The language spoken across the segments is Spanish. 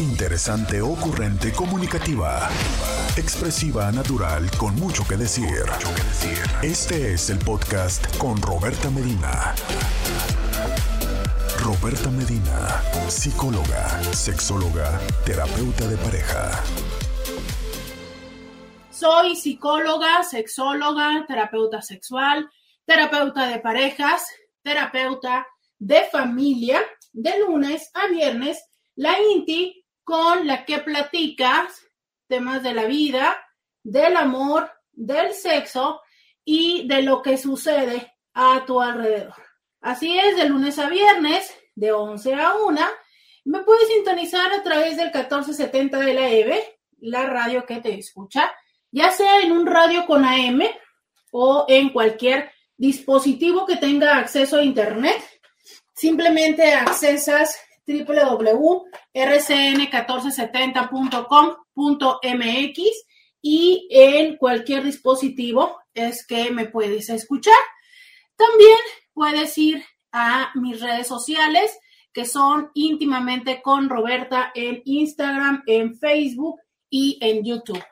Interesante, ocurrente, comunicativa. Expresiva, natural, con mucho que decir. Este es el podcast con Roberta Medina. Roberta Medina, psicóloga, sexóloga, terapeuta de pareja. Soy psicóloga, sexóloga, terapeuta sexual, terapeuta de parejas, terapeuta de familia, de lunes a viernes, la INTI con la que platicas temas de la vida, del amor, del sexo y de lo que sucede a tu alrededor. Así es, de lunes a viernes, de 11 a 1. Me puedes sintonizar a través del 1470 de la EVE, la radio que te escucha, ya sea en un radio con AM o en cualquier dispositivo que tenga acceso a Internet. Simplemente accesas www.rcn1470.com.mx y en cualquier dispositivo es que me puedes escuchar. También puedes ir a mis redes sociales que son íntimamente con Roberta en Instagram, en Facebook y en YouTube.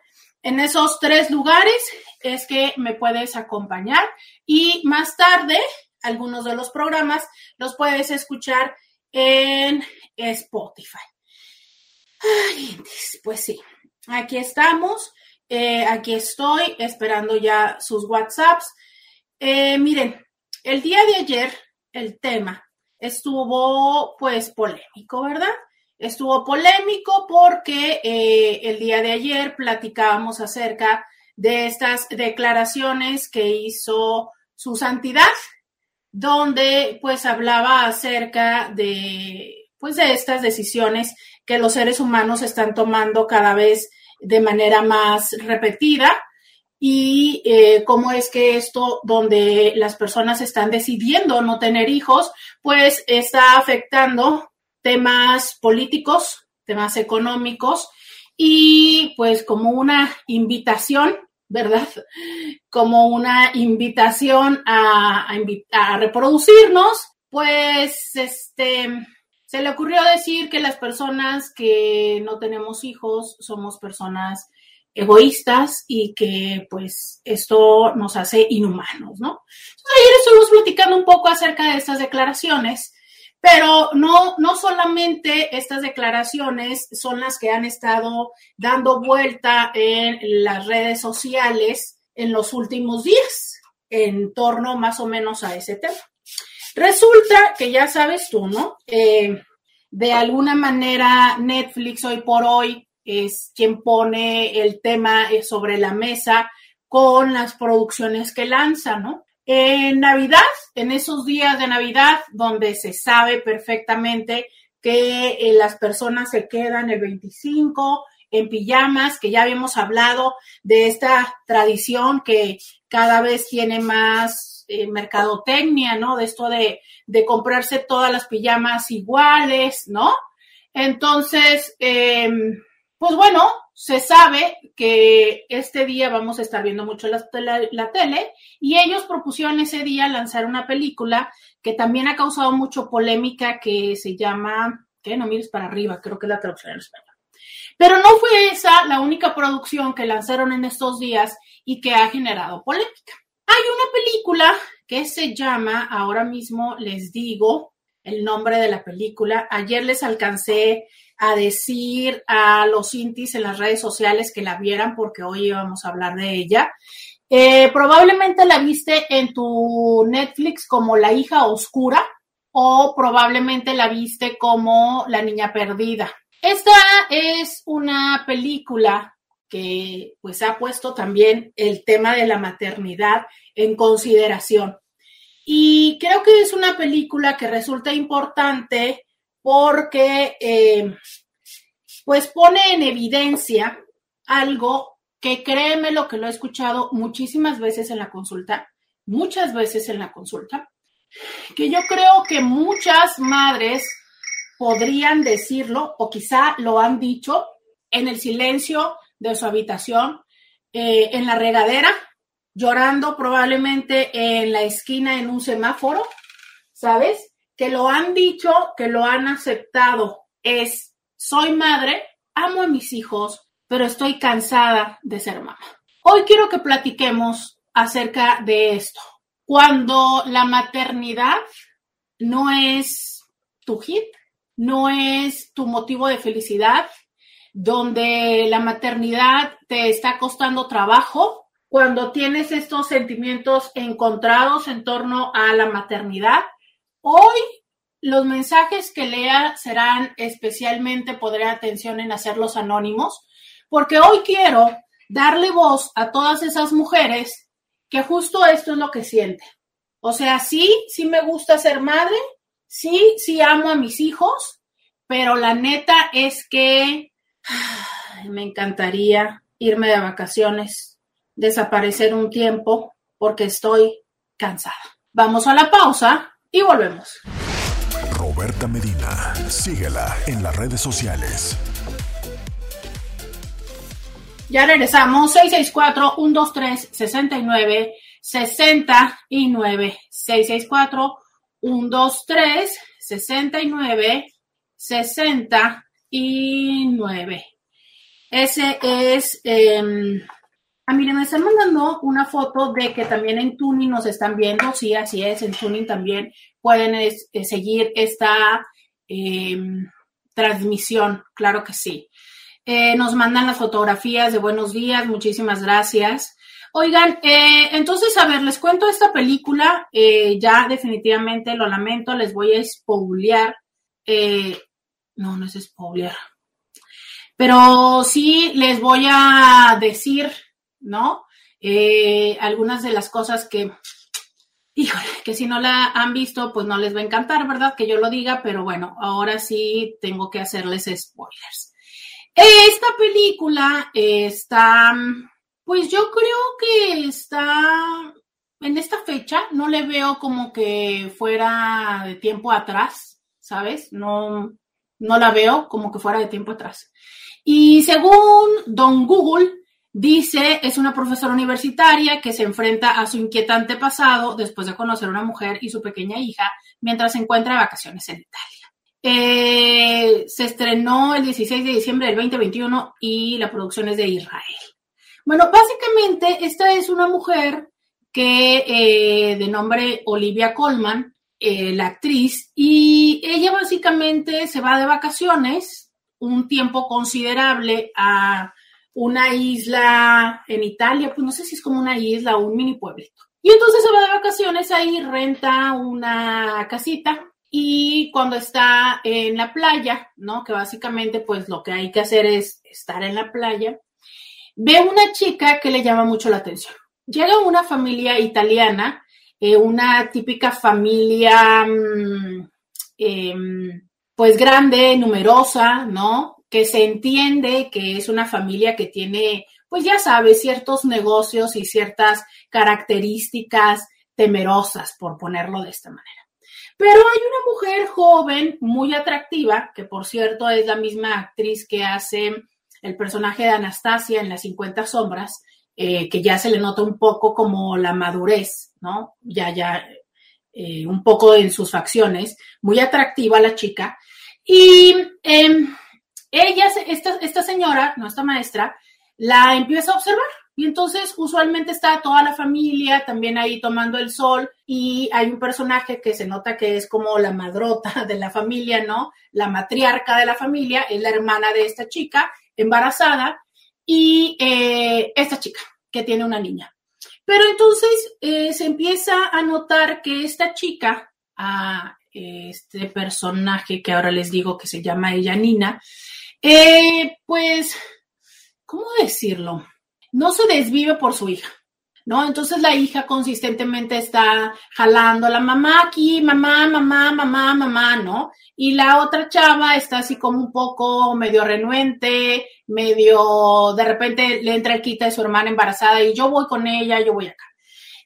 En esos tres lugares es que me puedes acompañar y más tarde algunos de los programas los puedes escuchar en Spotify. Ay, pues sí, aquí estamos, eh, aquí estoy esperando ya sus WhatsApps. Eh, miren, el día de ayer el tema estuvo pues polémico, ¿verdad? Estuvo polémico porque eh, el día de ayer platicábamos acerca de estas declaraciones que hizo su santidad, donde pues hablaba acerca de pues de estas decisiones que los seres humanos están tomando cada vez de manera más repetida y eh, cómo es que esto donde las personas están decidiendo no tener hijos, pues está afectando temas políticos, temas económicos y pues como una invitación, ¿verdad? Como una invitación a, a, a reproducirnos, pues este se le ocurrió decir que las personas que no tenemos hijos somos personas egoístas y que pues esto nos hace inhumanos, ¿no? ayer estuvimos platicando un poco acerca de estas declaraciones, pero no, no solamente estas declaraciones son las que han estado dando vuelta en las redes sociales en los últimos días en torno más o menos a ese tema. Resulta que ya sabes tú, ¿no? Eh, de alguna manera Netflix hoy por hoy es quien pone el tema eh, sobre la mesa con las producciones que lanza, ¿no? En Navidad, en esos días de Navidad, donde se sabe perfectamente que eh, las personas se quedan el 25 en pijamas, que ya habíamos hablado de esta tradición que cada vez tiene más eh, mercadotecnia, ¿no? De esto de, comprarse todas las pijamas iguales, ¿no? Entonces, eh, pues bueno, se sabe que este día vamos a estar viendo mucho la, tele y ellos propusieron ese día lanzar una película que también ha causado mucho polémica que se llama, que no mires para arriba, creo que es la traducción en español. Pero no fue esa la única producción que lanzaron en estos días y que ha generado polémica. Hay una película que se llama, ahora mismo les digo el nombre de la película, ayer les alcancé a decir a los intis en las redes sociales que la vieran porque hoy íbamos a hablar de ella. Eh, probablemente la viste en tu Netflix como La hija oscura o probablemente la viste como La niña perdida. Esta es una película que pues ha puesto también el tema de la maternidad en consideración. Y creo que es una película que resulta importante porque eh, pues pone en evidencia algo que créeme lo que lo he escuchado muchísimas veces en la consulta, muchas veces en la consulta, que yo creo que muchas madres podrían decirlo o quizá lo han dicho en el silencio de su habitación, eh, en la regadera, llorando probablemente en la esquina en un semáforo, ¿sabes? que lo han dicho, que lo han aceptado, es soy madre, amo a mis hijos, pero estoy cansada de ser mamá. Hoy quiero que platiquemos acerca de esto. Cuando la maternidad no es tu hit, no es tu motivo de felicidad, donde la maternidad te está costando trabajo, cuando tienes estos sentimientos encontrados en torno a la maternidad. Hoy los mensajes que lea serán especialmente poner atención en hacerlos anónimos, porque hoy quiero darle voz a todas esas mujeres que justo esto es lo que sienten. O sea, sí, sí me gusta ser madre, sí, sí amo a mis hijos, pero la neta es que me encantaría irme de vacaciones, desaparecer un tiempo, porque estoy cansada. Vamos a la pausa y volvemos. Roberta Medina, síguela en las redes sociales. Ya regresamos, 664-123-69 69 664 123 69 69. Ese es. Eh, ah, miren, me están mandando una foto de que también en Tuning nos están viendo. Sí, así es, en Tuning también pueden eh, seguir esta em, transmisión. Claro que sí. Eh, nos mandan las fotografías de buenos días. Muchísimas gracias. Oigan, eh, entonces, a ver, les cuento esta película. Ya definitivamente lo lamento, les voy a spoilear. No, no es spoilear. Pero sí les voy a decir, ¿no? algunas de las cosas que, híjole, que si no la han visto, pues no les va a encantar, ¿verdad? Que yo lo diga, pero bueno, ahora sí tengo que hacerles spoilers. Esta película está pues yo creo que está en esta fecha, no le veo como que fuera de tiempo atrás, ¿sabes? No, no la veo como que fuera de tiempo atrás. Y según Don Google, dice, es una profesora universitaria que se enfrenta a su inquietante pasado después de conocer a una mujer y su pequeña hija mientras se encuentra de vacaciones en Italia. Eh, se estrenó el 16 de diciembre del 2021 y la producción es de Israel. Bueno, básicamente esta es una mujer que eh, de nombre Olivia Colman, eh, la actriz, y ella básicamente se va de vacaciones un tiempo considerable a una isla en Italia, pues no sé si es como una isla o un mini pueblito. Y entonces se va de vacaciones ahí, renta una casita y cuando está en la playa, ¿no? Que básicamente pues lo que hay que hacer es estar en la playa, ve una chica que le llama mucho la atención. Llega una familia italiana, eh, una típica familia, mm, em, pues grande, numerosa, ¿no? Que se entiende que es una familia que tiene, pues ya sabes, ciertos negocios y ciertas características temerosas, por ponerlo de esta manera. Pero hay una mujer joven, muy atractiva, que por cierto es la misma actriz que hace el personaje de Anastasia en las 50 sombras, eh, que ya se le nota un poco como la madurez, ¿no? Ya, ya, eh, un poco en sus facciones, muy atractiva la chica. Y em, ella, esta, esta señora, nuestra maestra, la empieza a observar. Y entonces usualmente está toda la familia también ahí tomando el sol y hay un personaje que se nota que es como la madrota de la familia, ¿no? La matriarca de la familia, es la hermana de esta chica embarazada y eh, esta chica que tiene una niña. Pero entonces eh, se empieza a notar que esta chica, a este personaje que ahora les digo que se llama ella Nina, eh, pues, ¿cómo decirlo? No se desvive por su hija. ¿no? Entonces la hija consistentemente está jalando la mamá aquí, mamá, mamá, mamá, mamá, ¿no? Y la otra chava está así como un poco medio renuente, medio, de repente le entra el quita de su hermana embarazada y yo voy con ella, yo voy acá.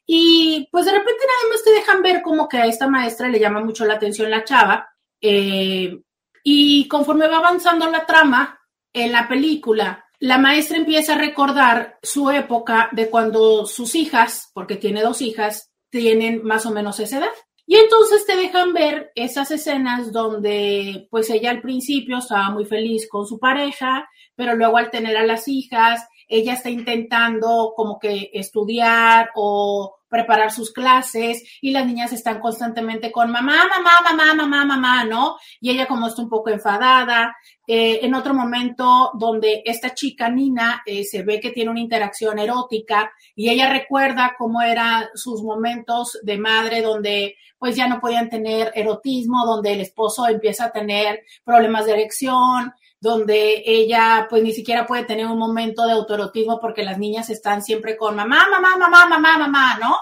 Y pues de repente nada más te dejan ver como que a esta maestra le llama mucho la atención la chava. Eh, y conforme va avanzando la trama en la película, la maestra empieza a recordar su época de cuando sus hijas, porque tiene dos hijas, tienen más o menos esa edad. Y entonces te dejan ver esas escenas donde pues ella al principio estaba muy feliz con su pareja, pero luego al tener a las hijas, ella está intentando como que estudiar o preparar sus clases y las niñas están constantemente con mamá, mamá, mamá, mamá, mamá, ¿no? Y ella como está un poco enfadada. Eh, en otro momento donde esta chica Nina eh, se ve que tiene una interacción erótica y ella recuerda cómo eran sus momentos de madre donde pues ya no podían tener erotismo, donde el esposo empieza a tener problemas de erección, donde ella pues ni siquiera puede tener un momento de autoerotismo porque las niñas están siempre con mamá, mamá, mamá, mamá, mamá, ¿no?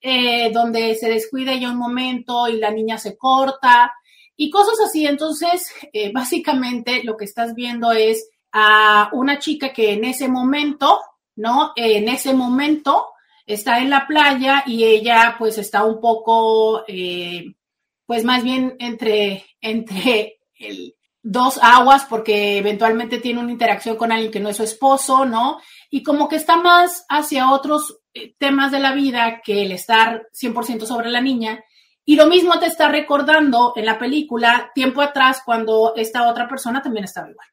Eh, donde se descuida ya un momento y la niña se corta y cosas así. Entonces, eh, básicamente lo que estás viendo es a una chica que en ese momento, ¿no? en ese momento está en la playa y ella pues está un poco, eh, pues más bien entre, entre el dos aguas porque eventualmente tiene una interacción con alguien que no es su esposo, ¿no? Y como que está más hacia otros eh, temas de la vida que el estar 100% sobre la niña. Y lo mismo te está recordando en la película tiempo atrás cuando esta otra persona también estaba igual.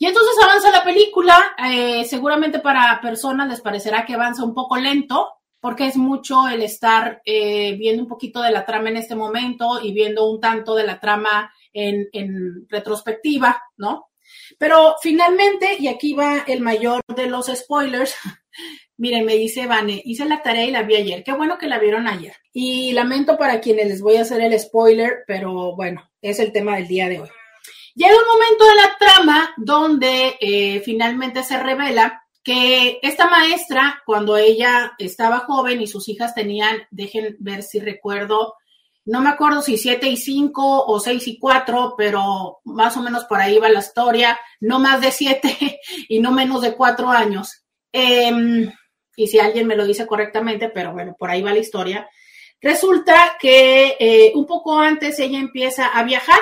Y entonces avanza la película, eh, seguramente para personas les parecerá que avanza un poco lento, porque es mucho el estar eh, viendo un poquito de la trama en este momento y viendo un tanto de la trama en, retrospectiva, ¿no? Pero finalmente, y aquí va el mayor de los spoilers, Miren, me dice Vane, hice la tarea y la vi ayer. Qué bueno que la vieron ayer. Y lamento para quienes les voy a hacer el spoiler, pero bueno, es el tema del día de hoy. Llega un momento de la trama donde eh, finalmente se revela que esta maestra, cuando ella estaba joven y sus hijas tenían, dejen ver si recuerdo, no me acuerdo si siete y cinco o seis y cuatro, pero más o menos por ahí va la historia, no más de siete y no menos de cuatro años. Em, y si alguien me lo dice correctamente, pero bueno, por ahí va la historia. Resulta que eh, un poco antes ella empieza a viajar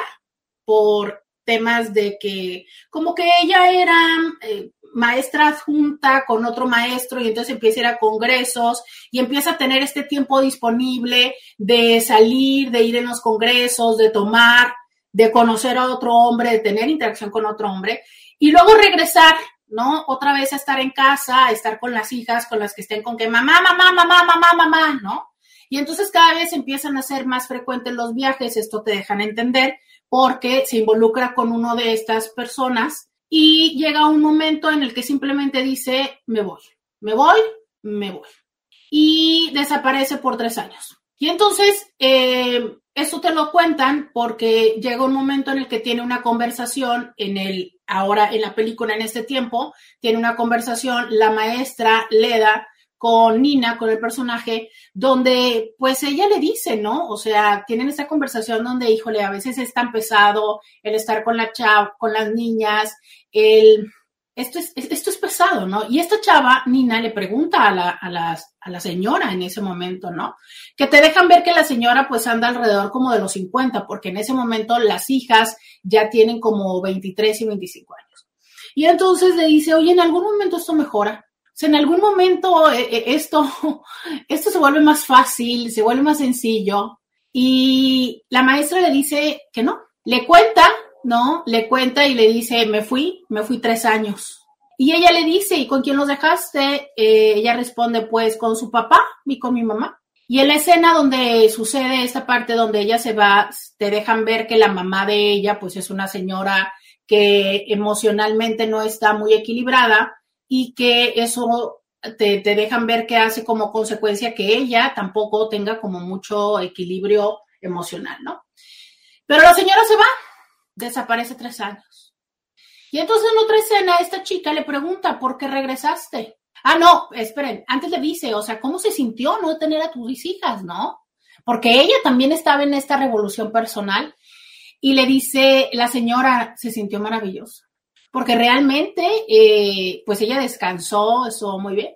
por temas de que como que ella era eh, maestra adjunta con otro maestro y entonces empieza a ir a congresos y empieza a tener este tiempo disponible de salir, de ir en los congresos, de tomar, de conocer a otro hombre, de tener interacción con otro hombre y luego regresar, ¿no? Otra vez a estar en casa, a estar con las hijas, con las que estén con que mamá, mamá, mamá, mamá, mamá, ¿no? Y entonces cada vez empiezan a ser más frecuentes los viajes, esto te dejan entender, porque se involucra con uno de estas personas y llega un momento en el que simplemente dice, me voy, me voy, me voy. Y desaparece por tres años. Y entonces, eh, eso te lo cuentan porque llega un momento en el que tiene una conversación en el, ahora en la película, en este tiempo, tiene una conversación la maestra Leda con Nina, con el personaje, donde pues ella le dice, ¿no? O sea, tienen esta conversación donde, híjole, a veces es tan pesado el estar con la chava, con las niñas, el, esto es, esto es pesado, ¿no? Y esta chava, Nina, le pregunta a la, a, a la señora en ese momento, ¿no? Que te dejan ver que la señora pues anda alrededor como de los 50, porque en ese momento las hijas ya tienen como 23 y 25 años. Y entonces le dice, oye, en algún momento esto mejora sea, en algún momento eh, eh, esto, esto se vuelve más fácil, se vuelve más sencillo. Y la maestra le dice que no. Le cuenta, ¿no? Le cuenta y le dice, me fui, me fui tres años. Y ella le dice, ¿y con quién los dejaste? Eh, ella responde, pues con su papá y con mi mamá. Y en la escena donde sucede esta parte donde ella se va, te dejan ver que la mamá de ella, pues es una señora que emocionalmente no está muy equilibrada y que eso te, dejan ver que hace como consecuencia que ella tampoco tenga como mucho equilibrio emocional, ¿no? Pero la señora se va, desaparece tres años. Y entonces en otra escena esta chica le pregunta, ¿por qué regresaste? Ah, no, esperen, antes le dice, o sea, ¿cómo se sintió no tener a tus hijas, no? Porque ella también estaba en esta revolución personal y le dice, la señora se sintió maravillosa porque realmente, eh, pues ella descansó, eso muy bien.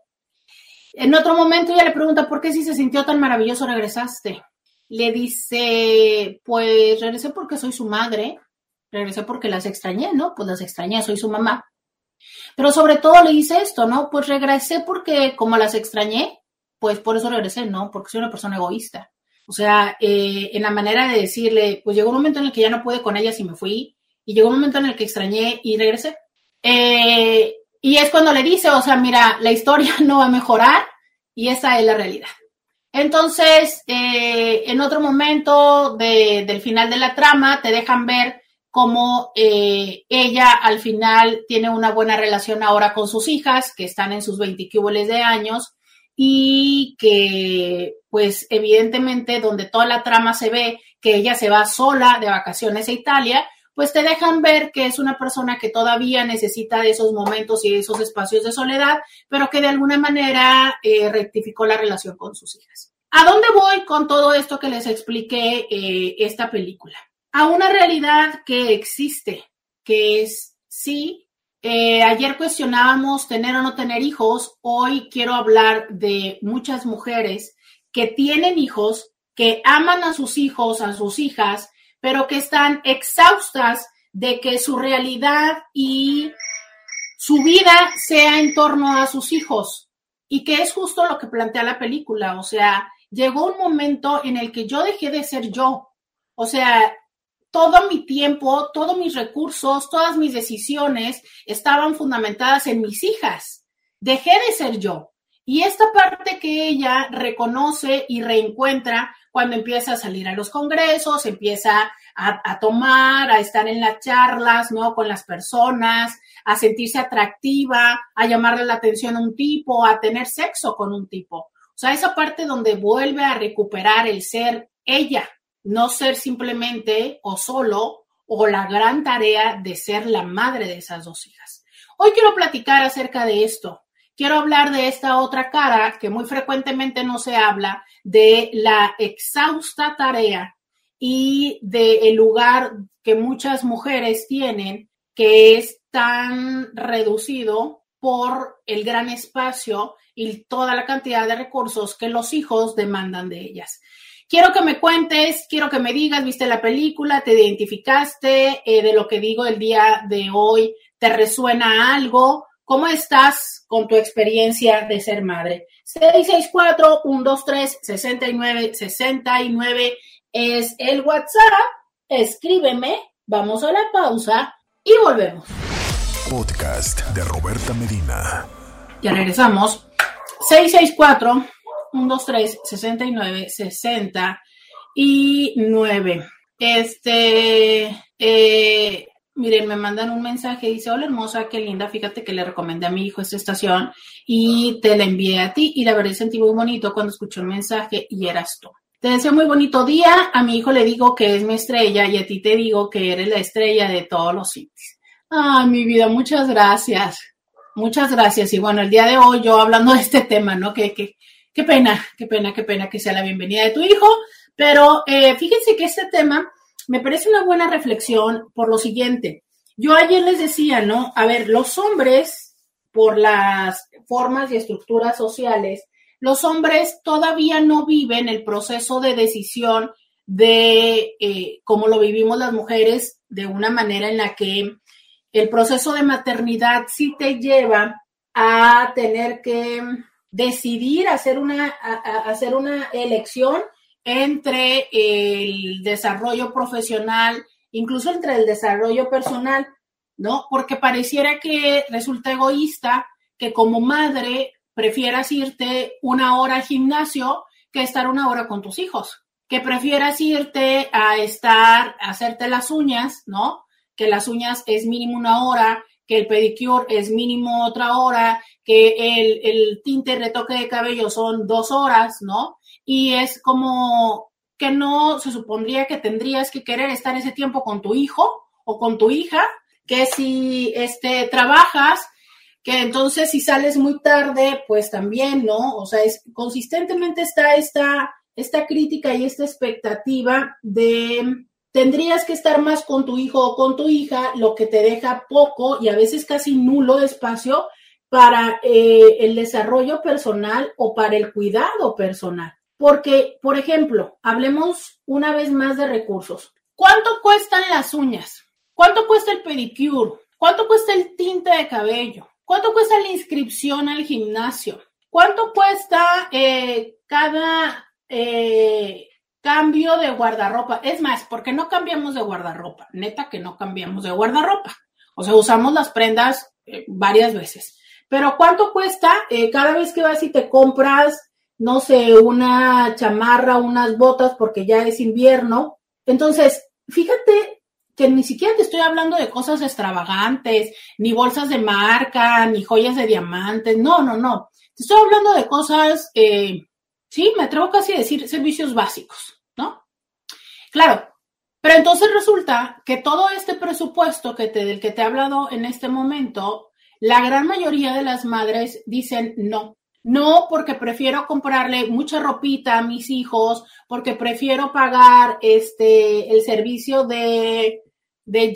En otro momento ella le pregunta, ¿por qué si se sintió tan maravilloso regresaste? Le dice, pues regresé porque soy su madre, regresé porque las extrañé, ¿no? Pues las extrañé, soy su mamá. Pero sobre todo le dice esto, ¿no? Pues regresé porque como las extrañé, pues por eso regresé, ¿no? Porque soy una persona egoísta O sea, eh, en la manera de decirle, pues llegó un momento en el que ya no pude con ellas y me fui, y llegó un momento en el que extrañé y regresé. Eh, y es cuando le dice, o sea, mira, la historia no va a mejorar y esa es la realidad. Entonces, eh, en otro momento del final de la trama, te dejan ver cómo eh, ella al final tiene una buena relación ahora con sus hijas, que están en sus 20 de años, y que, pues, evidentemente, donde toda la trama se ve que ella se va sola de vacaciones a Italia, pues te dejan ver que es una persona que todavía necesita de esos momentos y esos espacios de soledad, pero que de alguna manera eh, rectificó la relación con sus hijas. ¿A dónde voy con todo esto que les expliqué eh, esta película? A una realidad que existe, que es sí. Eh, ayer cuestionábamos tener o no tener hijos. Hoy quiero hablar de muchas mujeres que tienen hijos, que aman a sus hijos, a sus hijas, pero que están exhaustas de que su realidad y su vida sea en torno a sus hijos. Y que es justo lo que plantea la película. O sea, llegó un momento en el que yo dejé de ser yo. O sea, todo mi tiempo, todos mis recursos, todas mis decisiones estaban fundamentadas en mis hijas. Dejé de ser yo. Y esta parte que ella reconoce y reencuentra cuando empieza a salir a los congresos, empieza a, tomar, a estar en las charlas, ¿no? Con las personas, a sentirse atractiva, a llamarle la atención a un tipo, a tener sexo con un tipo. O sea, esa parte donde vuelve a recuperar el ser ella, no ser simplemente o solo o la gran tarea de ser la madre de esas dos hijas. Hoy quiero platicar acerca de esto, quiero hablar de esta otra cara que muy frecuentemente no se habla, de la exhausta tarea y del lugar que muchas mujeres tienen, que es tan reducido por el gran espacio y toda la cantidad de recursos que los hijos demandan de ellas. Quiero que me cuentes, quiero que me digas, viste la película, te identificaste eh, de lo que digo el día de hoy, te resuena algo, ¿Cómo estás con tu experiencia de ser madre? 664-123-6969 es el WhatsApp. Escríbeme, vamos a la pausa y volvemos. Podcast de Roberta Medina. Ya regresamos. 664-123-6969. Este, eh, Miren, me mandan un mensaje, dice, hola hermosa, qué linda, fíjate que le recomendé a mi hijo esta estación y te la envié a ti y la verdad sentí muy bonito cuando escuché el mensaje y eras tú. Te deseo muy bonito día, a mi hijo le digo que es mi estrella y a ti te digo que eres la estrella de todos los sitios. Ay, mi vida, muchas gracias. Muchas gracias. Y bueno, el día de hoy yo hablando de este tema, ¿no? Que, que, qué pena, qué pena, qué pena que sea la bienvenida de tu hijo. Pero eh, fíjense que este tema me parece una buena reflexión por lo siguiente. Yo ayer les decía, ¿no? A ver, los hombres, por las formas y estructuras sociales, los hombres todavía no viven el proceso de decisión de eh, cómo lo vivimos las mujeres, de una manera en la que el proceso de maternidad sí te lleva a tener que decidir hacer una, hacer una elección entre el desarrollo profesional, incluso entre el desarrollo personal, ¿no? Porque pareciera que resulta egoísta que como madre prefieras irte una hora al gimnasio que estar una hora con tus hijos, que prefieras irte a estar, a hacerte las uñas, ¿no? Que las uñas es mínimo una hora, que el pedicure es mínimo otra hora, que el, tinte retoque de cabello son dos horas, ¿no? Y es como que no se supondría que tendrías que querer estar ese tiempo con tu hijo o con tu hija, que si este, trabajas, que entonces si sales muy tarde, pues también, ¿no? O sea, es, consistentemente está esta, esta crítica y esta expectativa de tendrías que estar más con tu hijo o con tu hija, lo que te deja poco y a veces casi nulo espacio para eh, el desarrollo personal o para el cuidado personal. Porque, por ejemplo, hablemos una vez más de recursos. ¿Cuánto cuestan las uñas? ¿Cuánto cuesta el pedicure? ¿Cuánto cuesta el tinte de cabello? ¿Cuánto cuesta la inscripción al gimnasio? ¿Cuánto cuesta eh, cada, eh, cambio de guardarropa. Es más, ¿por qué no cambiamos de guardarropa? Neta que no cambiamos de guardarropa. O sea, usamos las prendas eh, varias veces. Pero ¿cuánto cuesta cada vez que vas y te compras, no sé, una chamarra, unas botas porque ya es invierno? Entonces, fíjate que ni siquiera te estoy hablando de cosas extravagantes, ni bolsas de marca, ni joyas de diamantes. No, no, no. Te estoy hablando de cosas, eh, sí, me atrevo casi a decir servicios básicos, ¿no? Claro, pero entonces resulta que todo este presupuesto que te, del que te he hablado en este momento, la gran mayoría de las madres dicen no. No, porque prefiero comprarle mucha ropita a mis hijos, porque prefiero pagar este el servicio de, de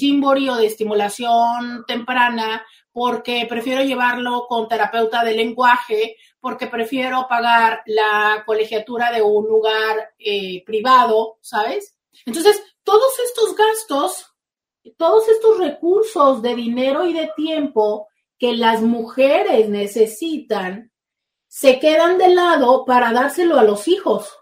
o de estimulación temprana, porque prefiero llevarlo con terapeuta de lenguaje, porque prefiero pagar la colegiatura de un lugar eh, privado, ¿sabes? Entonces, todos estos gastos, todos estos recursos de dinero y de tiempo que las mujeres necesitan, se quedan de lado para dárselo a los hijos.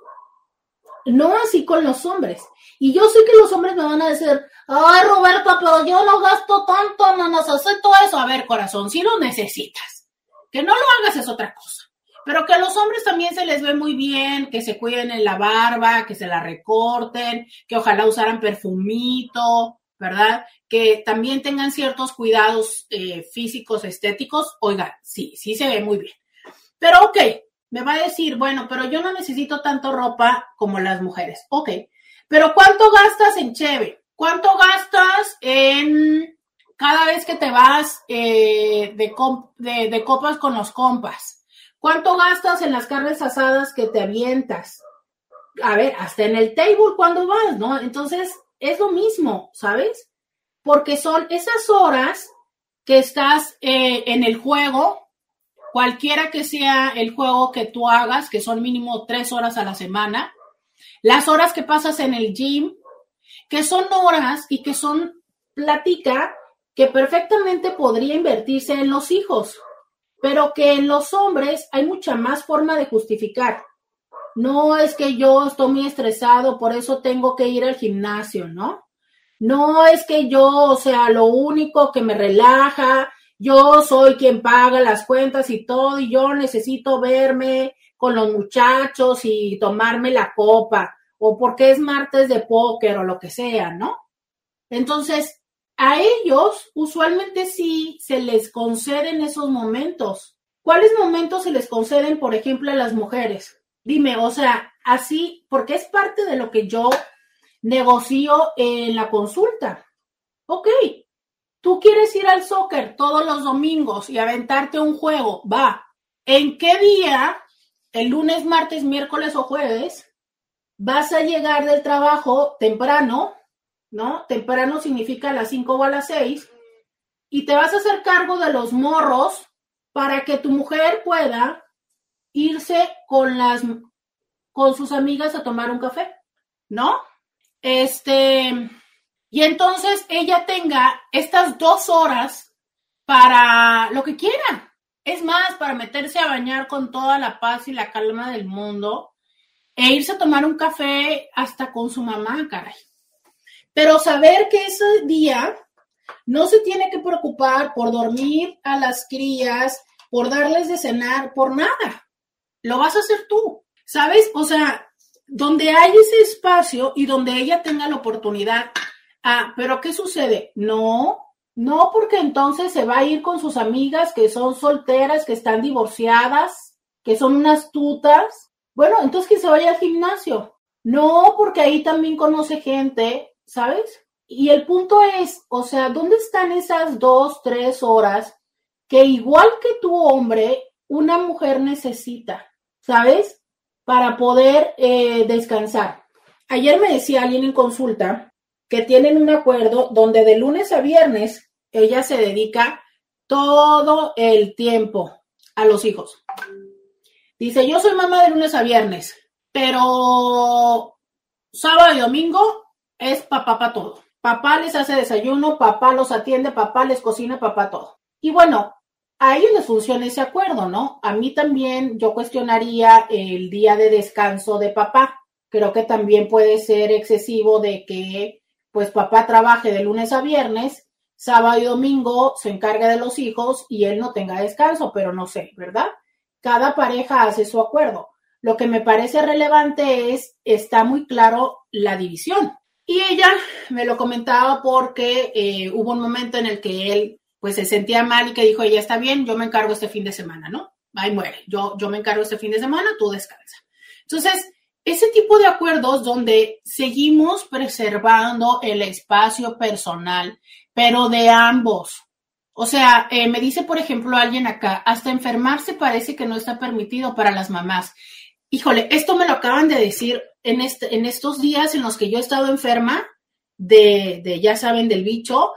No así con los hombres. Y yo sé que los hombres me van a decir, ay Roberta, pero yo no gasto tanto, no nos todo eso. A ver, corazón, si lo necesitas. Que no lo hagas es otra cosa. Pero que a los hombres también se les ve muy bien, que se cuiden en la barba, que se la recorten, que ojalá usaran perfumito, ¿verdad? Que también tengan ciertos cuidados eh, físicos, estéticos. Oiga, sí, sí se ve muy bien. Pero ok, me va a decir, bueno, pero yo no necesito tanto ropa como las mujeres. Ok, pero ¿cuánto gastas en cheve? ¿Cuánto gastas en cada vez que te vas eh, de, copas con los compas? ¿Cuánto gastas en las carnes asadas que te avientas? A ver, hasta en el table cuando vas, ¿no? Entonces, es lo mismo, ¿sabes? Porque son esas horas que estás eh, en el juego, cualquiera que sea el juego que tú hagas, que son mínimo tres horas a la semana, las horas que pasas en el gym, que son horas y que son plática que perfectamente podría invertirse en los hijos pero que en los hombres hay mucha más forma de justificar. No es que yo estoy muy estresado, por eso tengo que ir al gimnasio, ¿no? No es que yo, o sea, lo único que me relaja, yo soy quien paga las cuentas y todo, y yo necesito verme con los muchachos y tomarme la copa, o porque es martes de póker o lo que sea, ¿no? Entonces, a ellos usualmente sí se les conceden esos momentos. ¿Cuáles momentos se les conceden, por ejemplo, a las mujeres? Dime, o sea, así, porque es parte de lo que yo negocio en la consulta. Ok, tú quieres ir al soccer todos los domingos y aventarte un juego, va. ¿En qué día, el lunes, martes, miércoles o jueves, vas a llegar del trabajo temprano ¿no? Temprano significa a las 5 o a las 6, y te vas a hacer cargo de los morros para que tu mujer pueda irse con las con sus amigas a tomar un café, ¿no? Este, y entonces ella tenga estas dos horas para lo que quiera. Es más, para meterse a bañar con toda la paz y la calma del mundo e irse a tomar un café hasta con su mamá, caray. Pero saber que ese día no se tiene que preocupar por dormir a las crías, por darles de cenar, por nada. Lo vas a hacer tú, ¿sabes? O sea, donde hay ese espacio y donde ella tenga la oportunidad. Ah, pero ¿qué sucede? No, no, porque entonces se va a ir con sus amigas que son solteras, que están divorciadas, que son unas tutas. Bueno, entonces que se vaya al gimnasio. No, porque ahí también conoce gente ¿sabes? Y el punto es, o sea, ¿dónde están esas dos, tres horas que igual que tu hombre, una mujer necesita, ¿sabes? Para poder eh, descansar. Ayer me decía alguien en consulta que tienen un acuerdo donde de lunes a viernes ella se dedica todo el tiempo a los hijos. Dice, yo soy mamá de lunes a viernes, pero sábado y domingo es papá para todo. Papá les hace desayuno, papá los atiende, papá les cocina, papá todo. Y bueno, a ellos les funciona ese acuerdo, ¿no? A mí también yo cuestionaría el día de descanso de papá. Creo que también puede ser excesivo de que pues papá trabaje de lunes a viernes, sábado y domingo se encargue de los hijos y él no tenga descanso, pero no sé, ¿verdad? Cada pareja hace su acuerdo. Lo que me parece relevante es, está muy claro la división. Y ella me lo comentaba porque eh, hubo un momento en el que él pues se sentía mal y que dijo, ella está bien, yo me encargo este fin de semana, ¿no? Ahí muere, yo, yo me encargo este fin de semana, tú descansa. Entonces, ese tipo de acuerdos donde seguimos preservando el espacio personal, pero de ambos. O sea, eh, me dice, por ejemplo, alguien acá, hasta enfermarse parece que no está permitido para las mamás. Híjole, esto me lo acaban de decir en, este, en estos días en los que yo he estado enferma de, de, ya saben, del bicho.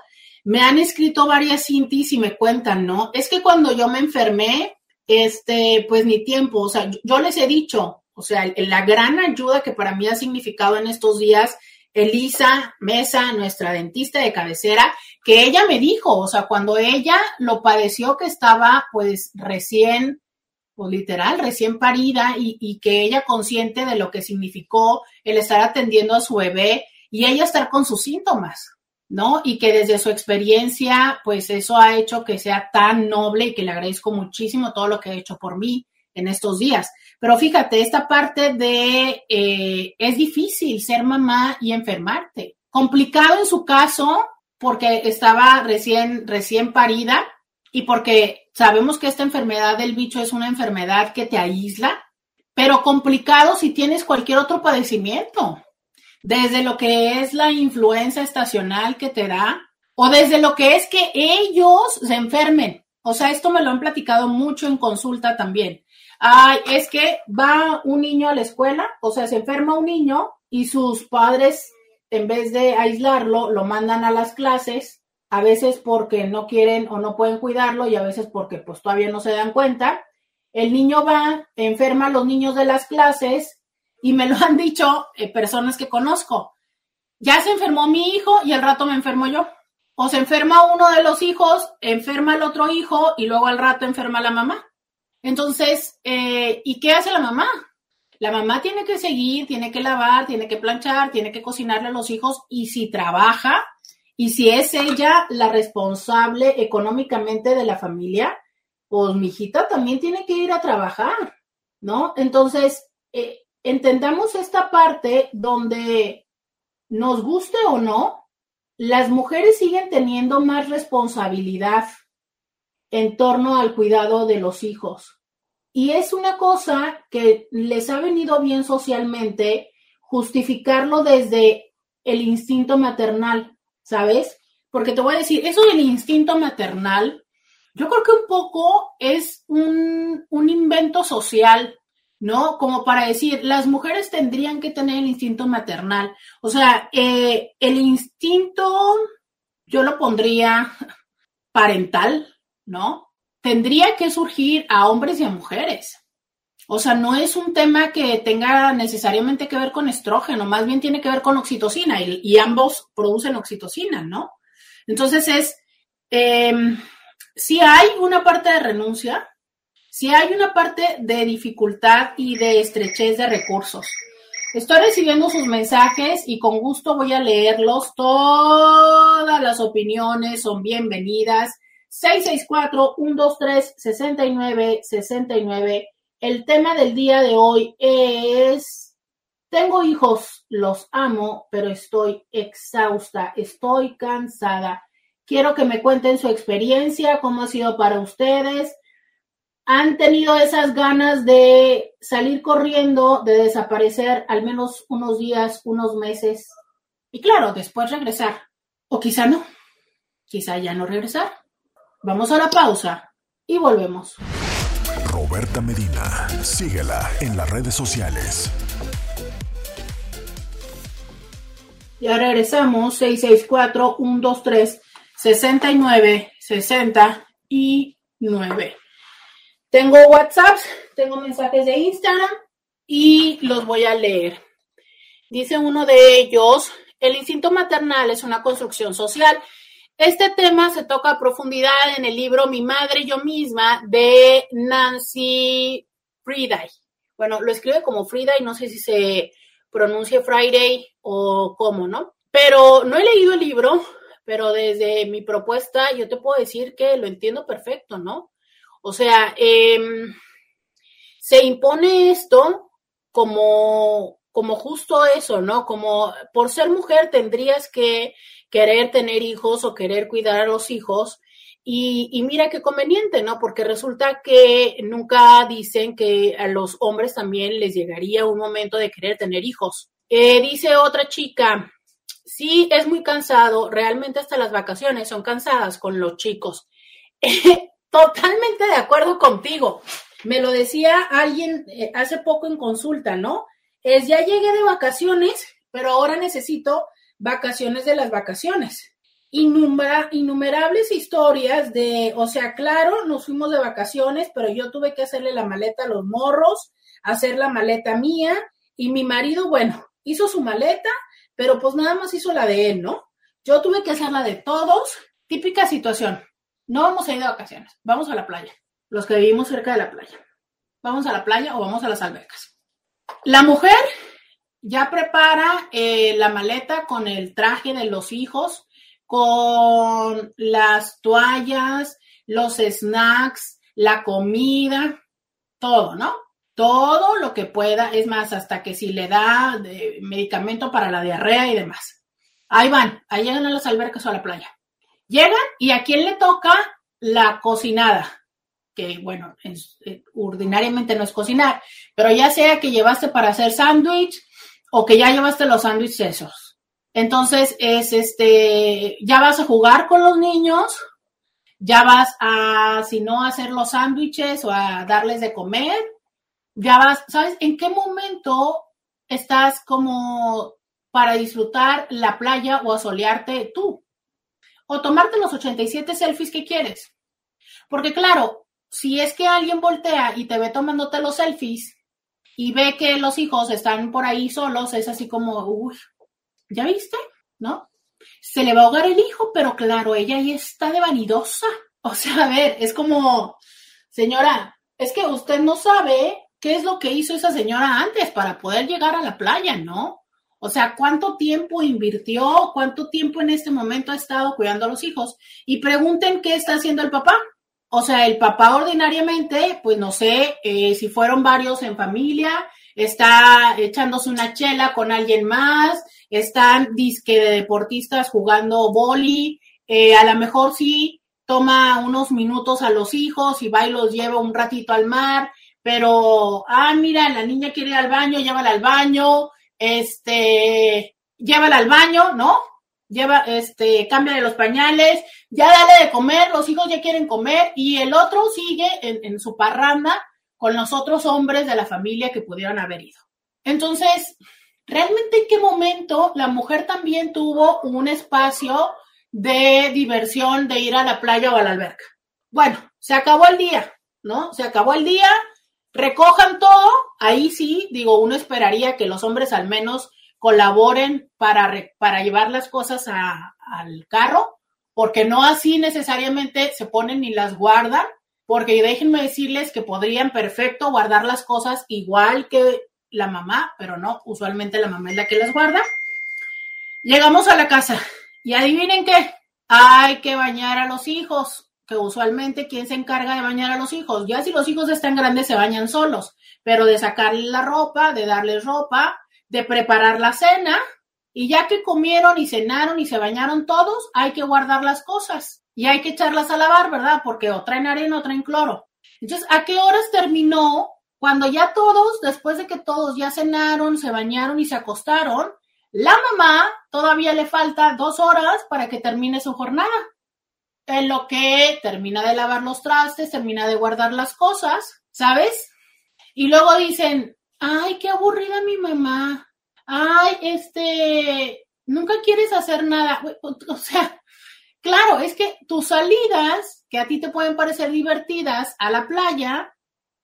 Me han escrito varias cintis y me cuentan, ¿no? Es que cuando yo me enfermé, este, pues ni tiempo, o sea, yo les he dicho, o sea, la gran ayuda que para mí ha significado en estos días, Elisa Mesa, nuestra dentista de cabecera, que ella me dijo, o sea, cuando ella lo padeció que estaba pues recién pues literal, recién parida y, que ella consciente de lo que significó el estar atendiendo a su bebé y ella estar con sus síntomas, ¿no? Y que desde su experiencia, pues eso ha hecho que sea tan noble y que le agradezco muchísimo todo lo que ha hecho por mí en estos días. Pero fíjate, esta parte de eh, es difícil ser mamá y enfermarte. Complicado en su caso porque estaba recién, recién parida y porque Sabemos que esta enfermedad del bicho es una enfermedad que te aísla, pero complicado si tienes cualquier otro padecimiento, desde lo que es la influenza estacional que te da, o desde lo que es que ellos se enfermen. O sea, esto me lo han platicado mucho en consulta también. Ay, es que va un niño a la escuela, o sea, se enferma un niño y sus padres, en vez de aislarlo, lo mandan a las clases a veces porque no quieren o no pueden cuidarlo y a veces porque pues todavía no se dan cuenta. El niño va, enferma a los niños de las clases y me lo han dicho eh, personas que conozco. Ya se enfermó mi hijo y al rato me enfermo yo. O se enferma uno de los hijos, enferma el otro hijo y luego al rato enferma la mamá. Entonces, eh, ¿y qué hace la mamá? La mamá tiene que seguir, tiene que lavar, tiene que planchar, tiene que cocinarle a los hijos y si trabaja, y si es ella la responsable económicamente de la familia, pues mi hijita también tiene que ir a trabajar, ¿no? Entonces, eh, entendamos esta parte donde nos guste o no, las mujeres siguen teniendo más responsabilidad en torno al cuidado de los hijos. Y es una cosa que les ha venido bien socialmente justificarlo desde el instinto maternal. ¿sabes? Porque te voy a decir, eso del instinto maternal, yo creo que un poco es un, invento social, ¿no? Como para decir, las mujeres tendrían que tener el instinto maternal. O sea, eh, el instinto, yo lo pondría parental, ¿no? Tendría que surgir a hombres y a mujeres. O sea, no es un tema que tenga necesariamente que ver con estrógeno, más bien tiene que ver con oxitocina y, ambos producen oxitocina, ¿no? Entonces es, em, si hay una parte de renuncia, si hay una parte de dificultad y de estrechez de recursos. Estoy recibiendo sus mensajes y con gusto voy a leerlos. Todas las opiniones son bienvenidas. 664-123-6969. El tema del día de hoy es, tengo hijos, los amo, pero estoy exhausta, estoy cansada. Quiero que me cuenten su experiencia, cómo ha sido para ustedes. ¿Han tenido esas ganas de salir corriendo, de desaparecer al menos unos días, unos meses? Y claro, después regresar. O quizá no. Quizá ya no regresar. Vamos a la pausa y volvemos. Roberta Medina. Síguela en las redes sociales. Ya regresamos, 664-123-6969. Tengo WhatsApp, tengo mensajes de Instagram y los voy a leer. Dice uno de ellos, el instinto maternal es una construcción social este tema se toca a profundidad en el libro Mi madre y yo misma de Nancy Friday. Bueno, lo escribe como Frida y no sé si se pronuncie Friday o cómo, ¿no? Pero no he leído el libro, pero desde mi propuesta yo te puedo decir que lo entiendo perfecto, ¿no? O sea, em, se impone esto como, como justo eso, ¿no? Como por ser mujer tendrías que querer tener hijos o querer cuidar a los hijos. Y, mira qué conveniente, ¿no? Porque resulta que nunca dicen que a los hombres también les llegaría un momento de querer tener hijos. Eh, dice otra chica, sí, es muy cansado, realmente hasta las vacaciones son cansadas con los chicos. Totalmente de acuerdo contigo. Me lo decía alguien eh, hace poco en consulta, ¿no? Es ya llegué de vacaciones, pero ahora necesito vacaciones de las vacaciones. innumerables historias de, o sea, claro, nos fuimos de vacaciones, pero yo tuve que hacerle la maleta a los morros, hacer la maleta mía, y mi marido, bueno, hizo su maleta, pero pues nada más hizo la de él, ¿no? Yo tuve que hacer la de todos. Típica situación. No vamos a ir de vacaciones, vamos a la playa. Los que vivimos cerca de la playa. Vamos a la playa o vamos a las albercas. La mujer ya prepara eh, la maleta con el traje de los hijos, con las toallas, los snacks, la comida, todo, ¿no? todo lo que pueda, es más, hasta que si le da medicamento para la diarrea y demás. Ahí van, ahí llegan a las albercas o a la playa. Llegan y a quién le toca la cocinada, que bueno, eh, ordinariamente no es cocinar, pero ya sea que llevaste para hacer sándwich o que ya llevaste los sándwiches esos. Entonces es este, ya vas a jugar con los niños, ya vas a, si no, hacer los sándwiches o a darles de comer, ya vas, ¿sabes? ¿En qué momento estás como para disfrutar la playa o asolearte tú? O tomarte los 87 selfies que quieres. Porque claro, si es que alguien voltea y te ve tomándote los selfies y ve que los hijos están por ahí solos, es así como, uy, ¿ya viste? ¿No? Se le va a ahogar el hijo, pero claro, ella ahí está de vanidosa. O sea, a ver, es como, señora, es que usted no sabe qué es lo que hizo esa señora antes para poder llegar a la playa, ¿no? O sea, ¿cuánto tiempo invirtió? ¿Cuánto tiempo en este momento ha estado cuidando a los hijos? Y pregunten qué está haciendo el papá. O sea, el papá ordinariamente, pues no sé eh, si fueron varios en familia, está echándose una chela con alguien más, están disque de deportistas jugando boli, eh, a lo mejor sí toma unos minutos a los hijos y va y los lleva un ratito al mar, pero, ah, mira, la niña quiere ir al baño, llévala al baño, este, llévala al baño, ¿no? Lleva, este, cambia de los pañales, ya dale de comer, los hijos ya quieren comer, y el otro sigue en, en su parranda con los otros hombres de la familia que pudieron haber ido. Entonces, ¿realmente en qué momento la mujer también tuvo un espacio de diversión de ir a la playa o a la alberca? Bueno, se acabó el día, ¿no? Se acabó el día, recojan todo, ahí sí, digo, uno esperaría que los hombres al menos colaboren para, para llevar las cosas al carro, porque no así necesariamente se ponen ni las guardan, porque déjenme decirles que podrían perfecto guardar las cosas igual que la mamá, pero no, usualmente la mamá es la que las guarda. Llegamos a la casa y adivinen qué, hay que bañar a los hijos que usualmente quién se encarga de bañar a los hijos. Ya si los hijos están grandes se bañan solos, pero de sacarles la ropa, de darles ropa, de preparar la cena, y ya que comieron y cenaron y se bañaron todos, hay que guardar las cosas y hay que echarlas a lavar, ¿verdad? Porque o traen arena o traen cloro. Entonces, ¿a qué horas terminó? Cuando ya todos, después de que todos ya cenaron, se bañaron y se acostaron, la mamá todavía le falta dos horas para que termine su jornada en lo que termina de lavar los trastes, termina de guardar las cosas, ¿sabes? Y luego dicen, ay, qué aburrida mi mamá. Ay, este, nunca quieres hacer nada. O sea, claro, es que tus salidas, que a ti te pueden parecer divertidas, a la playa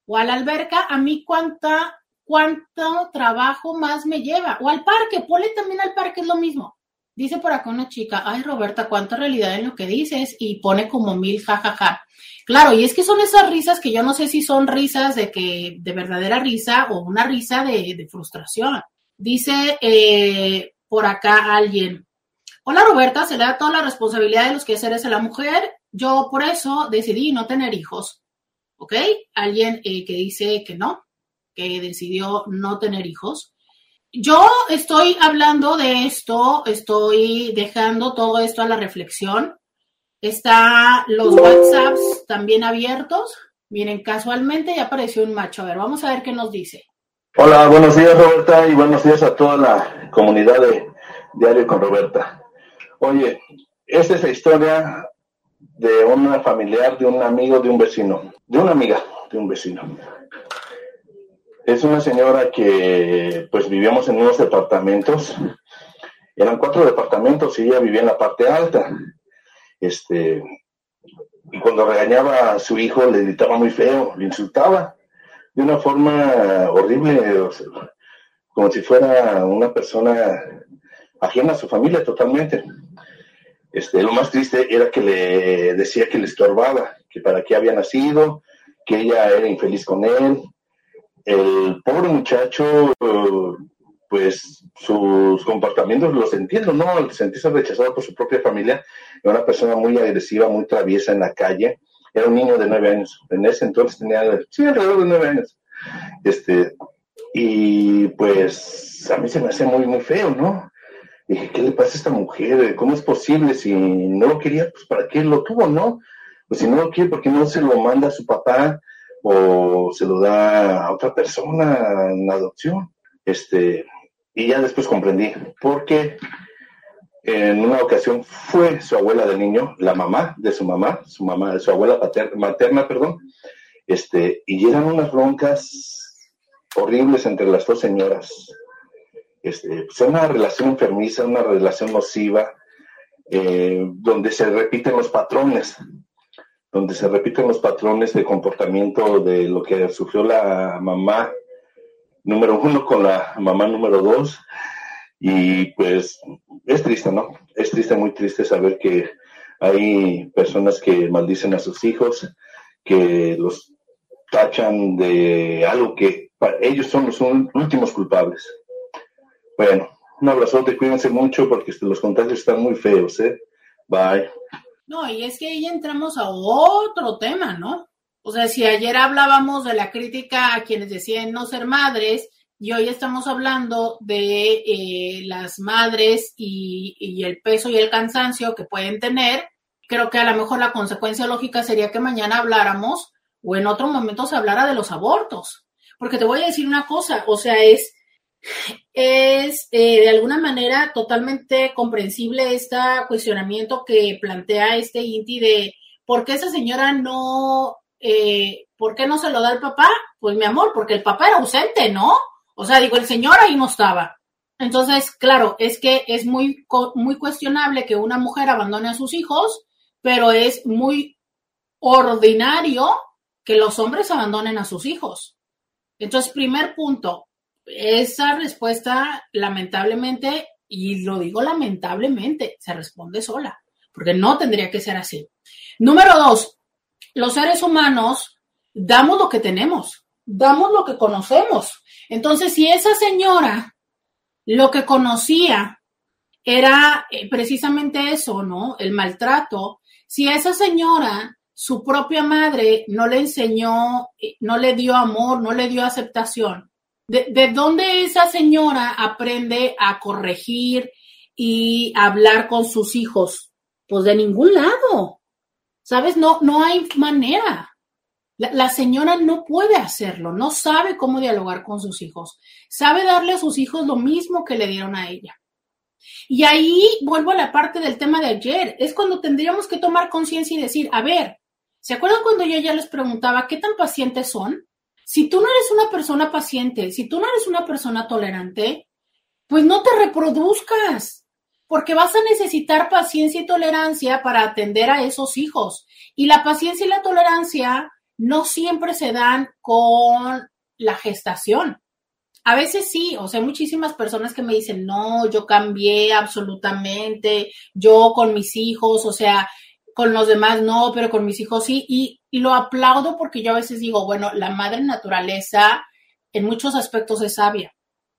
o a la alberca, a mí cuánta, cuánto trabajo más me lleva. O al parque, ponle también al parque, es lo mismo. Dice por acá una chica, ay Roberta, cuánta realidad en lo que dices y pone como mil jajaja. Claro, y es que son esas risas que yo no sé si son risas de que de verdadera risa o una risa de, frustración. Dice eh, por acá alguien, hola Roberta, se le da toda la responsabilidad de los quehaceres a la mujer. Yo por eso decidí no tener hijos. ¿Ok? Alguien eh, que dice que no, que decidió no tener hijos. Yo estoy hablando de esto, estoy dejando todo esto a la reflexión. Está los WhatsApps también abiertos. Miren, casualmente ya apareció un macho. A ver, vamos a ver qué nos dice. Hola, buenos días Roberta y buenos días a toda la comunidad de Diario con Roberta. Oye, esta es la historia de una familiar, de un amigo, de un vecino, de una amiga, de un vecino. Es una señora que pues vivíamos en unos departamentos, eran cuatro departamentos y ella vivía en la parte alta. Este, y cuando regañaba a su hijo le gritaba muy feo, le insultaba de una forma horrible, como si fuera una persona ajena a su familia totalmente. Este, lo más triste era que le decía que le estorbaba, que para qué había nacido, que ella era infeliz con él. El pobre muchacho, pues sus comportamientos los entiendo, ¿no? Al sentirse rechazado por su propia familia, era una persona muy agresiva, muy traviesa en la calle, era un niño de nueve años. En ese entonces tenía, sí, alrededor de nueve años. Este, y pues a mí se me hace muy, muy feo, ¿no? Dije, ¿qué le pasa a esta mujer? ¿Cómo es posible? Si no lo quería, pues ¿para qué lo tuvo, no? Pues si no lo quiere, ¿por qué no se lo manda a su papá o se lo da a otra persona en adopción? Este, y ya después comprendí, porque en una ocasión fue su abuela del niño, la mamá de su mamá, su mamá, su abuela paterna, materna, perdón, este, y eran unas broncas horribles entre las dos señoras. Este, pues una relación enfermiza, una relación nociva, eh, donde se repiten los patrones, donde se repiten los patrones de comportamiento de lo que sufrió la mamá número uno con la mamá número dos, y pues es triste, ¿no? Es triste, muy triste saber que hay personas que maldicen a sus hijos, que los tachan de algo que para ellos son los últimos culpables. Bueno, un abrazote, cuídense mucho porque los contagios están muy feos, ¿eh? Bye. No, y es que ahí entramos a otro tema, ¿no? O sea, si ayer hablábamos de la crítica a quienes decían no ser madres, y hoy estamos hablando de eh, las madres y, el peso y el cansancio que pueden tener. Creo que a lo mejor la consecuencia lógica sería que mañana habláramos o en otro momento se hablara de los abortos. Porque te voy a decir una cosa, o sea, es, es eh, de alguna manera totalmente comprensible este cuestionamiento que plantea este Inti de por qué esa señora no, eh, ¿por qué no se lo da al papá? Pues mi amor, porque el papá era ausente, ¿no? O sea, digo, el señor ahí no estaba. Entonces, claro, es que es muy, muy cuestionable que una mujer abandone a sus hijos, pero es muy ordinario que los hombres abandonen a sus hijos. Entonces, primer punto, esa respuesta lamentablemente, y lo digo lamentablemente, se responde sola, porque no tendría que ser así. Número dos, los seres humanos damos lo que tenemos, damos lo que conocemos. Entonces, si esa señora lo que conocía era eh, precisamente eso, ¿no? El maltrato. Si esa señora, su propia madre, no le enseñó, eh, no le dio amor, no le dio aceptación, ¿de, de dónde esa señora aprende a corregir y hablar con sus hijos? Pues de ningún lado. ¿Sabes? No, no hay manera. La, señora no puede hacerlo, no sabe cómo dialogar con sus hijos, sabe darle a sus hijos lo mismo que le dieron a ella. Y ahí vuelvo a la parte del tema de ayer, es cuando tendríamos que tomar conciencia y decir, a ver, ¿se acuerdan cuando yo ya les preguntaba qué tan pacientes son? Si tú no eres una persona paciente, si tú no eres una persona tolerante, pues no te reproduzcas, porque vas a necesitar paciencia y tolerancia para atender a esos hijos. Y la paciencia y la tolerancia no siempre se dan con la gestación. A veces sí, o sea, muchísimas personas que me dicen, no, yo cambié absolutamente, yo con mis hijos, o sea, con los demás no, pero con mis hijos sí, y, lo aplaudo porque yo a veces digo, bueno, la madre naturaleza en muchos aspectos es sabia,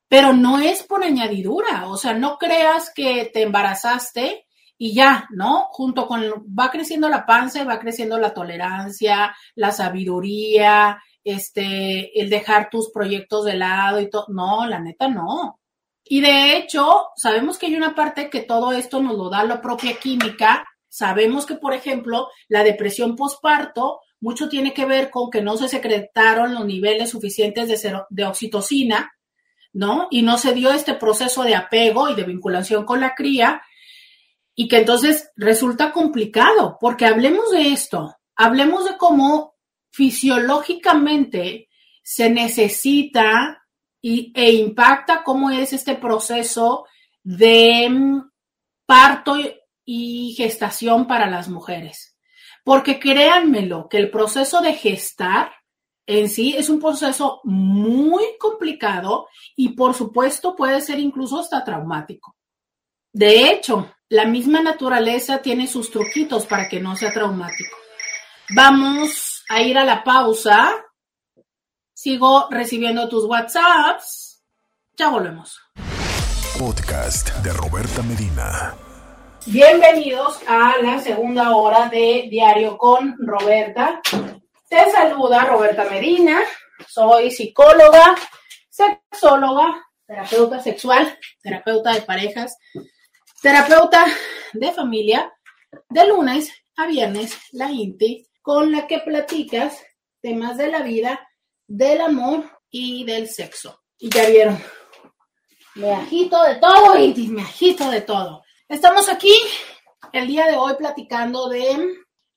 pero no es por añadidura, o sea, no creas que te embarazaste y ya, ¿no? Junto con, va creciendo la panza y va creciendo la tolerancia, la sabiduría, este, el dejar tus proyectos de lado y todo. No, la neta no. Y de hecho, sabemos que hay una parte que todo esto nos lo da la propia química. Sabemos que, por ejemplo, la depresión postparto mucho tiene que ver con que no se secretaron los niveles suficientes de, de oxitocina, ¿no? Y no se dio este proceso de apego y de vinculación con la cría, y que entonces resulta complicado, porque hablemos de esto, hablemos de cómo fisiológicamente se necesita y, e impacta cómo es este proceso de mm, parto y gestación para las mujeres. Porque créanmelo, que el proceso de gestar en sí es un proceso muy complicado y por supuesto puede ser incluso hasta traumático. De hecho, la misma naturaleza tiene sus truquitos para que no sea traumático. Vamos a ir a la pausa. Sigo recibiendo tus WhatsApps. Ya volvemos. Podcast de Roberta Medina. Bienvenidos a la segunda hora de Diario con Roberta. Te saluda Roberta Medina. Soy psicóloga, sexóloga, terapeuta sexual, terapeuta de parejas terapeuta de familia, de lunes a viernes, la INTI, con la que platicas temas de la vida, del amor y del sexo. Y ya vieron, me agito de todo, INTI, me agito de todo. Estamos aquí el día de hoy platicando de,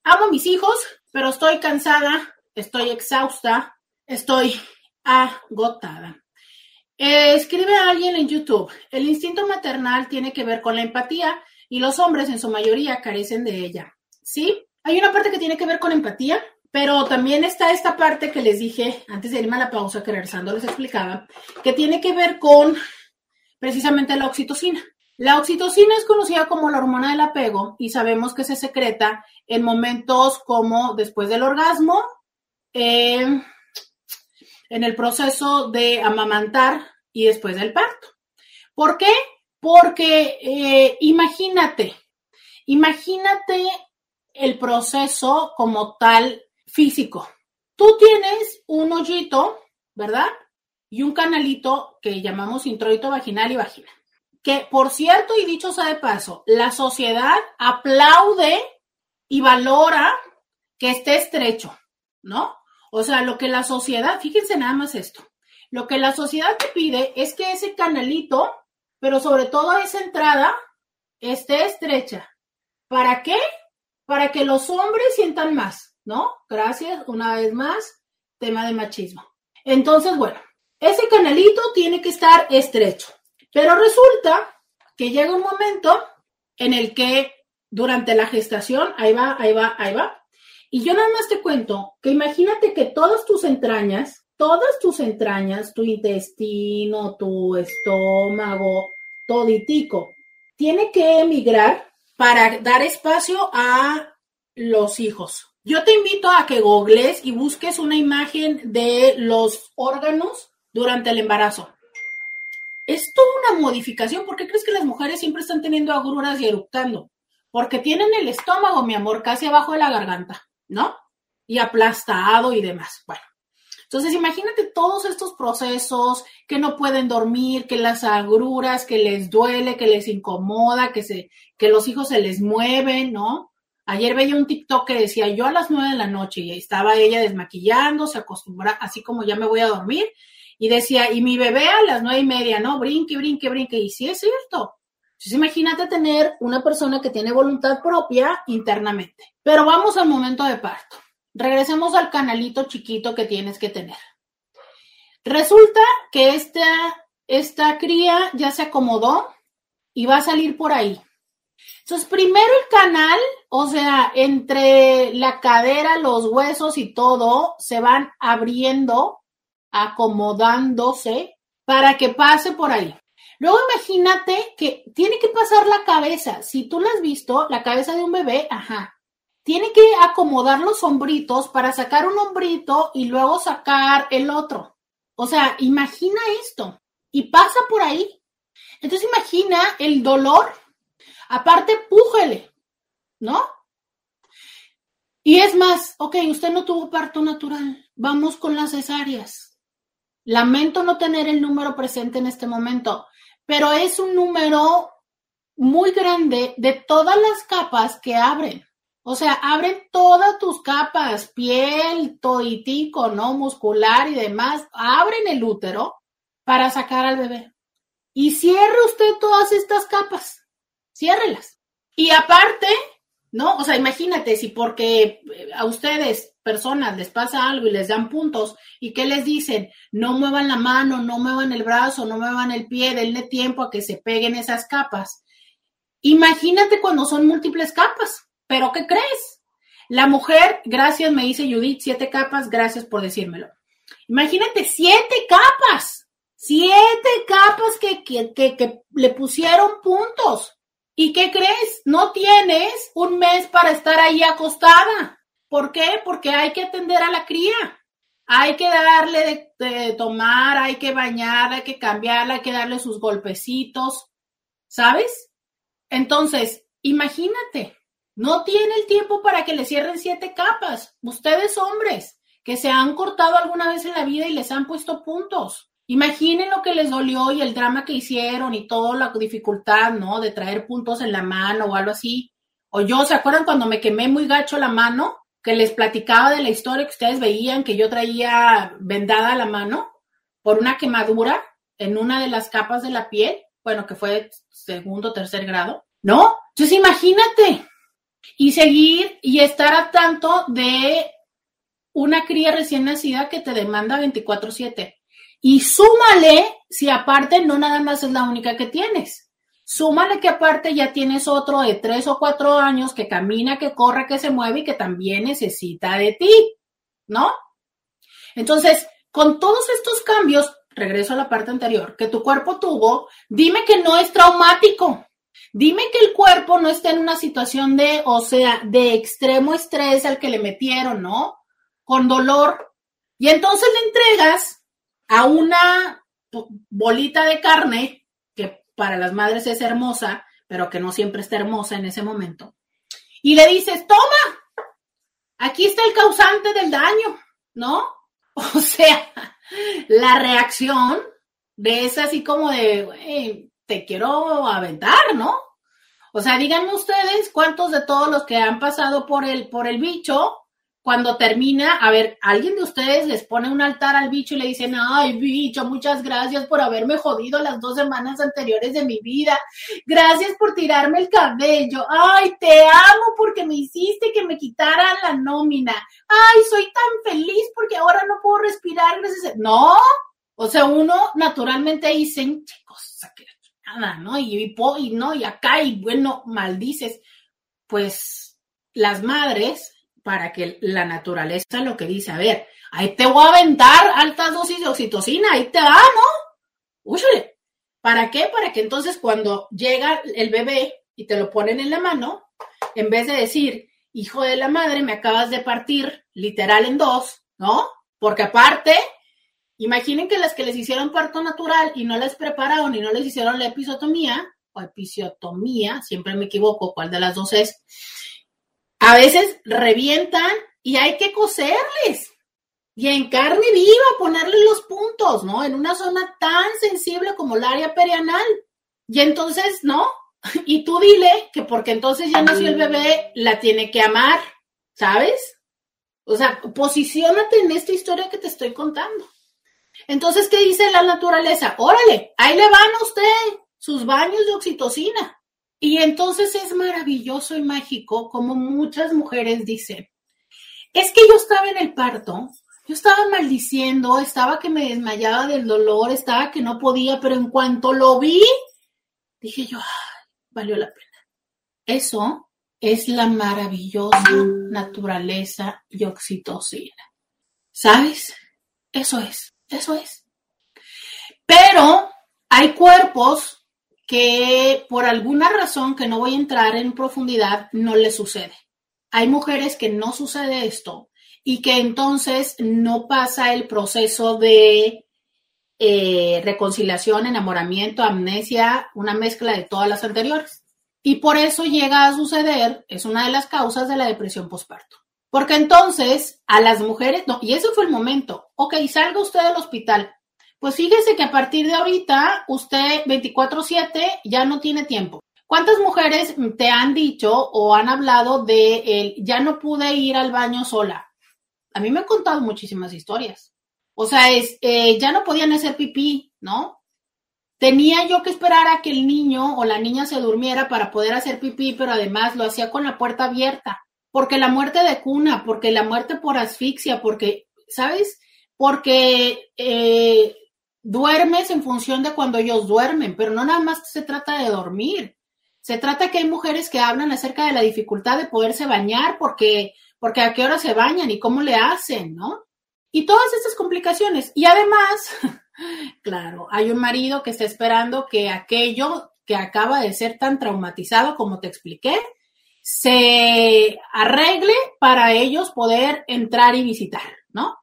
amo a mis hijos, pero estoy cansada, estoy exhausta, estoy agotada. Eh, escribe alguien en YouTube, el instinto maternal tiene que ver con la empatía y los hombres en su mayoría carecen de ella. ¿Sí? Hay una parte que tiene que ver con empatía, pero también está esta parte que les dije antes de irme a la pausa, que regresando les explicaba, que tiene que ver con precisamente la oxitocina. La oxitocina es conocida como la hormona del apego y sabemos que se secreta en momentos como después del orgasmo, eh, en el proceso de amamantar y después del parto. ¿Por qué? Porque eh, imagínate, imagínate el proceso como tal físico. Tú tienes un hoyito, ¿verdad? Y un canalito que llamamos introito vaginal y vagina. Que, por cierto, y dicho sea de paso, la sociedad aplaude y valora que esté estrecho, ¿no? O sea, lo que la sociedad, fíjense nada más esto, lo que la sociedad te pide es que ese canalito, pero sobre todo esa entrada, esté estrecha. ¿Para qué? Para que los hombres sientan más, ¿no? Gracias, una vez más, tema de machismo. Entonces, bueno, ese canalito tiene que estar estrecho. Pero resulta que llega un momento en el que durante la gestación, ahí va, ahí va, ahí va, y yo nada más te cuento que imagínate que todas tus entrañas, todas tus entrañas, tu intestino, tu estómago, toditico, tiene que emigrar para dar espacio a los hijos. Yo te invito a que googles y busques una imagen de los órganos durante el embarazo. Es toda una modificación. ¿Por qué crees que las mujeres siempre están teniendo agruras y eructando? Porque tienen el estómago, mi amor, casi abajo de la garganta. ¿no? Y aplastado y demás. Bueno, entonces imagínate todos estos procesos que no pueden dormir, que las agruras, que les duele, que les incomoda, que se, que los hijos se les mueven, ¿no? Ayer veía un TikTok que decía yo a las nueve de la noche y estaba ella desmaquillando, se acostumbra, así como ya me voy a dormir, y decía, y mi bebé a las nueve y media, ¿no? Brinque, brinque, brinque, y sí es cierto. Entonces imagínate tener una persona que tiene voluntad propia internamente. Pero vamos al momento de parto. Regresemos al canalito chiquito que tienes que tener. Resulta que esta, esta cría ya se acomodó y va a salir por ahí. Entonces, primero el canal, o sea, entre la cadera, los huesos y todo, se van abriendo, acomodándose para que pase por ahí. Luego imagínate que tiene que pasar la cabeza. Si tú la has visto, la cabeza de un bebé, ajá. Tiene que acomodar los hombritos para sacar un hombrito y luego sacar el otro. O sea, imagina esto. y pasa por ahí. Entonces imagina el dolor. Aparte, pújele, ¿no? Y es más, ok, usted no tuvo parto natural. Vamos con las cesáreas. Lamento no tener el número presente en este momento, pero es un número muy grande de todas las capas que abren. O sea, abren todas tus capas, piel, toitico, ¿no? Muscular y demás. Abren el útero para sacar al bebé. Y cierre usted todas estas capas. Ciérrelas. Y aparte, ¿no? O sea, imagínate si porque a ustedes, personas, les pasa algo y les dan puntos y que les dicen, no muevan la mano, no muevan el brazo, no muevan el pie, denle tiempo a que se peguen esas capas. Imagínate cuando son múltiples capas, pero ¿qué crees? La mujer, gracias, me dice Judith, siete capas, gracias por decírmelo. Imagínate, siete capas, siete capas que, que, que, le pusieron puntos. ¿Y qué crees? No tienes un mes para estar ahí acostada. ¿Por qué? Porque hay que atender a la cría. Hay que darle de, tomar, hay que bañarla, hay que cambiarla, hay que darle sus golpecitos, ¿sabes? Entonces, imagínate, no tiene el tiempo para que le cierren siete capas. Ustedes hombres que se han cortado alguna vez en la vida y les han puesto puntos. Imaginen lo que les dolió y el drama que hicieron y toda la dificultad, ¿no? De traer puntos en la mano o algo así. O yo, ¿se acuerdan cuando me quemé muy gacho la mano? Que les platicaba de la historia que ustedes veían que yo traía vendada la mano por una quemadura en una de las capas de la piel bueno, que fue segundo, tercer grado, ¿no? Entonces imagínate, y seguir y estar a tanto de una cría recién nacida que te demanda 24/7. Y súmale si aparte no nada más es la única que tienes. Súmale que aparte ya tienes otro de tres o cuatro años que camina, que corre, que se mueve y que también necesita de ti, ¿no? Entonces, con todos estos cambios, regreso a la parte anterior, que tu cuerpo tuvo, dime que no es traumático. Dime que el cuerpo no está en una situación de, o sea, de extremo estrés al que le metieron, ¿no? Con dolor. Y entonces le entregas a una bolita de carne, para las madres es hermosa, pero que no siempre está hermosa en ese momento. Y le dices, toma, aquí está el causante del daño, ¿no? O sea, la reacción de así como de, te quiero aventar, ¿no? O sea, díganme ustedes cuántos de todos los que han pasado por el, por el bicho, cuando termina, a ver, alguien de ustedes les pone un altar al bicho y le dicen, ay, bicho, muchas gracias por haberme jodido las dos semanas anteriores de mi vida. Gracias por tirarme el cabello. Ay, te amo porque me hiciste que me quitaran la nómina. Ay, soy tan feliz porque ahora no puedo respirar No, o sea, uno naturalmente dice, chicos, nada, ¿no? Y, no, y acá, y bueno, maldices. Pues las madres para que la naturaleza lo que dice, a ver, ahí te voy a aventar altas dosis de oxitocina, ahí te va, ¿no? Úchale. ¿Para qué? Para que entonces cuando llega el bebé y te lo ponen en la mano, en vez de decir, hijo de la madre, me acabas de partir literal en dos, ¿no? Porque aparte, imaginen que las que les hicieron parto natural y no les prepararon y no les hicieron la episotomía, o episiotomía, siempre me equivoco, ¿cuál de las dos es? A veces revientan y hay que coserles. Y en carne viva ponerle los puntos, ¿no? En una zona tan sensible como el área perianal. Y entonces, ¿no? Y tú dile que porque entonces ya nació el bebé, la tiene que amar, ¿sabes? O sea, posiciónate en esta historia que te estoy contando. Entonces, ¿qué dice la naturaleza? Órale, ahí le van a usted sus baños de oxitocina. Y entonces es maravilloso y mágico como muchas mujeres dicen, es que yo estaba en el parto, yo estaba maldiciendo, estaba que me desmayaba del dolor, estaba que no podía, pero en cuanto lo vi, dije yo, valió la pena. Eso es la maravillosa naturaleza y oxitocina. ¿Sabes? Eso es, eso es. Pero hay cuerpos que por alguna razón que no voy a entrar en profundidad no le sucede. Hay mujeres que no sucede esto y que entonces no pasa el proceso de eh, reconciliación, enamoramiento, amnesia, una mezcla de todas las anteriores. Y por eso llega a suceder, es una de las causas de la depresión postparto. Porque entonces a las mujeres, no, y ese fue el momento, ok, salga usted del hospital. Pues fíjese que a partir de ahorita usted 24/7 ya no tiene tiempo. ¿Cuántas mujeres te han dicho o han hablado de el ya no pude ir al baño sola? A mí me han contado muchísimas historias. O sea, es, eh, ya no podían hacer pipí, ¿no? Tenía yo que esperar a que el niño o la niña se durmiera para poder hacer pipí, pero además lo hacía con la puerta abierta. Porque la muerte de cuna, porque la muerte por asfixia, porque, ¿sabes? Porque eh, duermes en función de cuando ellos duermen, pero no nada más se trata de dormir. Se trata que hay mujeres que hablan acerca de la dificultad de poderse bañar porque, porque a qué hora se bañan y cómo le hacen, ¿no? Y todas estas complicaciones. Y además, claro, hay un marido que está esperando que aquello que acaba de ser tan traumatizado como te expliqué, se arregle para ellos poder entrar y visitar, ¿no?